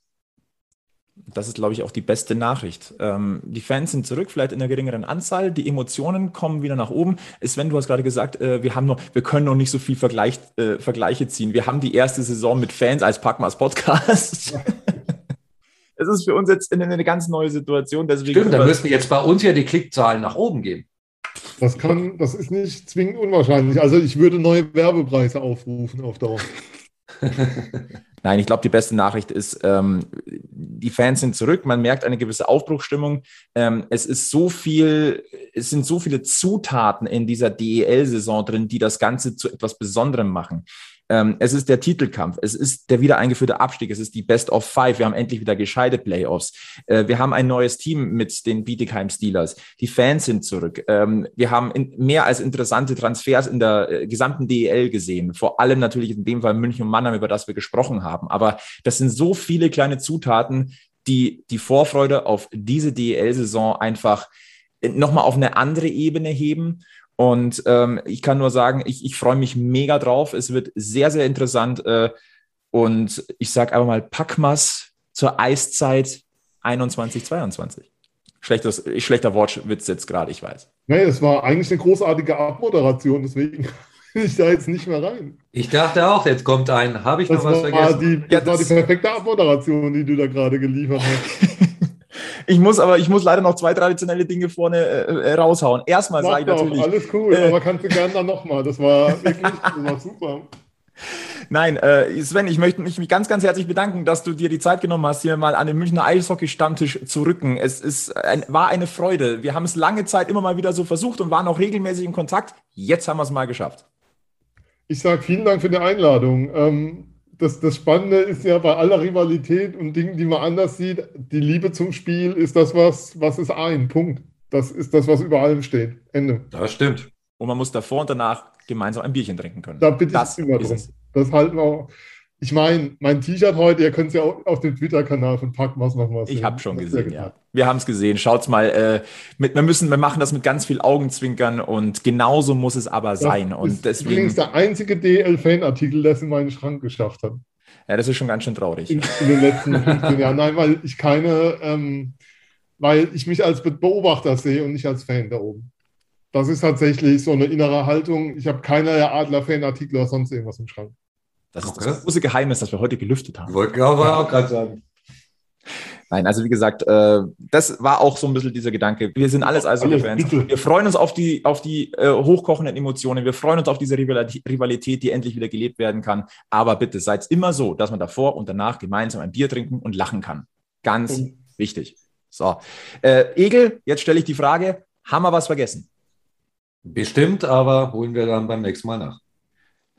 das ist, glaube ich, auch die beste Nachricht. Ähm, die Fans sind zurück, vielleicht in einer geringeren Anzahl. Die Emotionen kommen wieder nach oben. Sven, du hast gerade gesagt, äh, wir haben noch, wir können noch nicht so viel Vergleich, äh, Vergleiche ziehen. Wir haben die erste Saison mit Fans als Packmas Podcast. <laughs> das ist für uns jetzt eine, eine ganz neue Situation. Deswegen Stimmt, da müssten jetzt bei uns ja die Klickzahlen nach oben gehen. Das kann, das ist nicht zwingend unwahrscheinlich. Also ich würde neue Werbepreise aufrufen auf Dauer. <laughs> Nein, ich glaube, die beste Nachricht ist, ähm, die Fans sind zurück. Man merkt eine gewisse Aufbruchstimmung. Ähm, es ist so viel, es sind so viele Zutaten in dieser DEL-Saison drin, die das Ganze zu etwas Besonderem machen. Ähm, es ist der Titelkampf, es ist der wieder eingeführte Abstieg, es ist die Best of Five. Wir haben endlich wieder gescheite Playoffs. Äh, wir haben ein neues Team mit den Bietigheim Steelers. Die Fans sind zurück. Ähm, wir haben mehr als interessante Transfers in der äh, gesamten DEL gesehen. Vor allem natürlich in dem Fall München und Mannheim, über das wir gesprochen haben. Aber das sind so viele kleine Zutaten, die die Vorfreude auf diese DEL-Saison einfach nochmal auf eine andere Ebene heben. Und ähm, ich kann nur sagen, ich, ich freue mich mega drauf. Es wird sehr, sehr interessant. Äh, und ich sage einfach mal Packmas zur Eiszeit 21, 22. Schlechtes, schlechter Wortwitz jetzt gerade, ich weiß. Nee, es war eigentlich eine großartige Abmoderation, deswegen <laughs> bin ich da jetzt nicht mehr rein. Ich dachte auch, jetzt kommt ein, habe ich das noch was vergessen? Die, das, ja, das war die perfekte Abmoderation, die du da gerade geliefert hast. <laughs> Ich muss aber, ich muss leider noch zwei traditionelle Dinge vorne äh, äh raushauen. Erstmal sage ich natürlich. Alles cool, äh, aber kannst du gerne dann nochmal. Das war wirklich das war <laughs> super. Nein, äh, Sven, ich möchte mich ganz, ganz herzlich bedanken, dass du dir die Zeit genommen hast, hier mal an den Münchner Eishockey-Stammtisch zu rücken. Es ist ein, war eine Freude. Wir haben es lange Zeit immer mal wieder so versucht und waren auch regelmäßig in Kontakt. Jetzt haben wir es mal geschafft. Ich sage vielen Dank für die Einladung. Ähm, das, das Spannende ist ja bei aller Rivalität und Dingen, die man anders sieht, die Liebe zum Spiel ist das, was, was ist ein. Punkt. Das ist das, was über allem steht. Ende. Das stimmt. Und man muss davor und danach gemeinsam ein Bierchen trinken können. Da bitte das ich immer drum. Das halten wir auch. Ich meine, mein T-Shirt heute, ihr könnt es ja auch auf dem Twitter-Kanal von Packmas nochmal sehen. Ich habe schon gesehen, ja. Wir haben es gesehen. Schaut's mal. Äh, mit, wir, müssen, wir machen das mit ganz viel Augenzwinkern und genauso muss es aber das sein. Und ist deswegen, übrigens der einzige DL-Fan-Artikel, der es in meinen Schrank geschafft hat. Ja, das ist schon ganz schön traurig. In, in den letzten 15 Jahren. Nein, weil ich keine, ähm, weil ich mich als Beobachter sehe und nicht als Fan da oben. Das ist tatsächlich so eine innere Haltung. Ich habe keine Adler-Fan-Artikel oder sonst irgendwas im Schrank. Das ist das große Geheimnis, das wir heute gelüftet haben. Wollte auch gerade sagen. Nein, also wie gesagt, äh, das war auch so ein bisschen dieser Gedanke. Wir sind alles also Fans. Wir freuen uns auf die, auf die äh, hochkochenden Emotionen. Wir freuen uns auf diese Rivalität, die endlich wieder gelebt werden kann. Aber bitte seid immer so, dass man davor und danach gemeinsam ein Bier trinken und lachen kann. Ganz mhm. wichtig. So. Äh, Egel, jetzt stelle ich die Frage: Haben wir was vergessen? Bestimmt, aber holen wir dann beim nächsten Mal nach.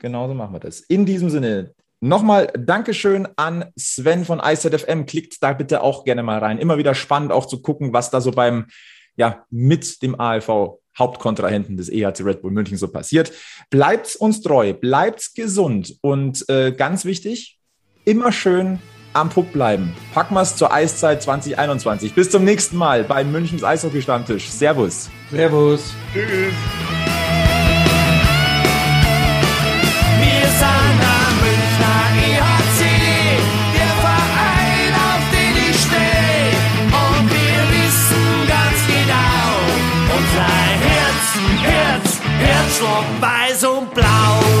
Genauso machen wir das. In diesem Sinne, Nochmal Dankeschön an Sven von IZFM. Klickt da bitte auch gerne mal rein. Immer wieder spannend auch zu gucken, was da so beim, ja, mit dem ALV Hauptkontrahenten des EHC Red Bull München so passiert. Bleibt uns treu, bleibt gesund und äh, ganz wichtig, immer schön am Puck bleiben. Packen wir es zur Eiszeit 2021. Bis zum nächsten Mal bei Münchens Eishockey-Stammtisch. Servus. Servus. Tschüss. Herzschlag weiß und blau.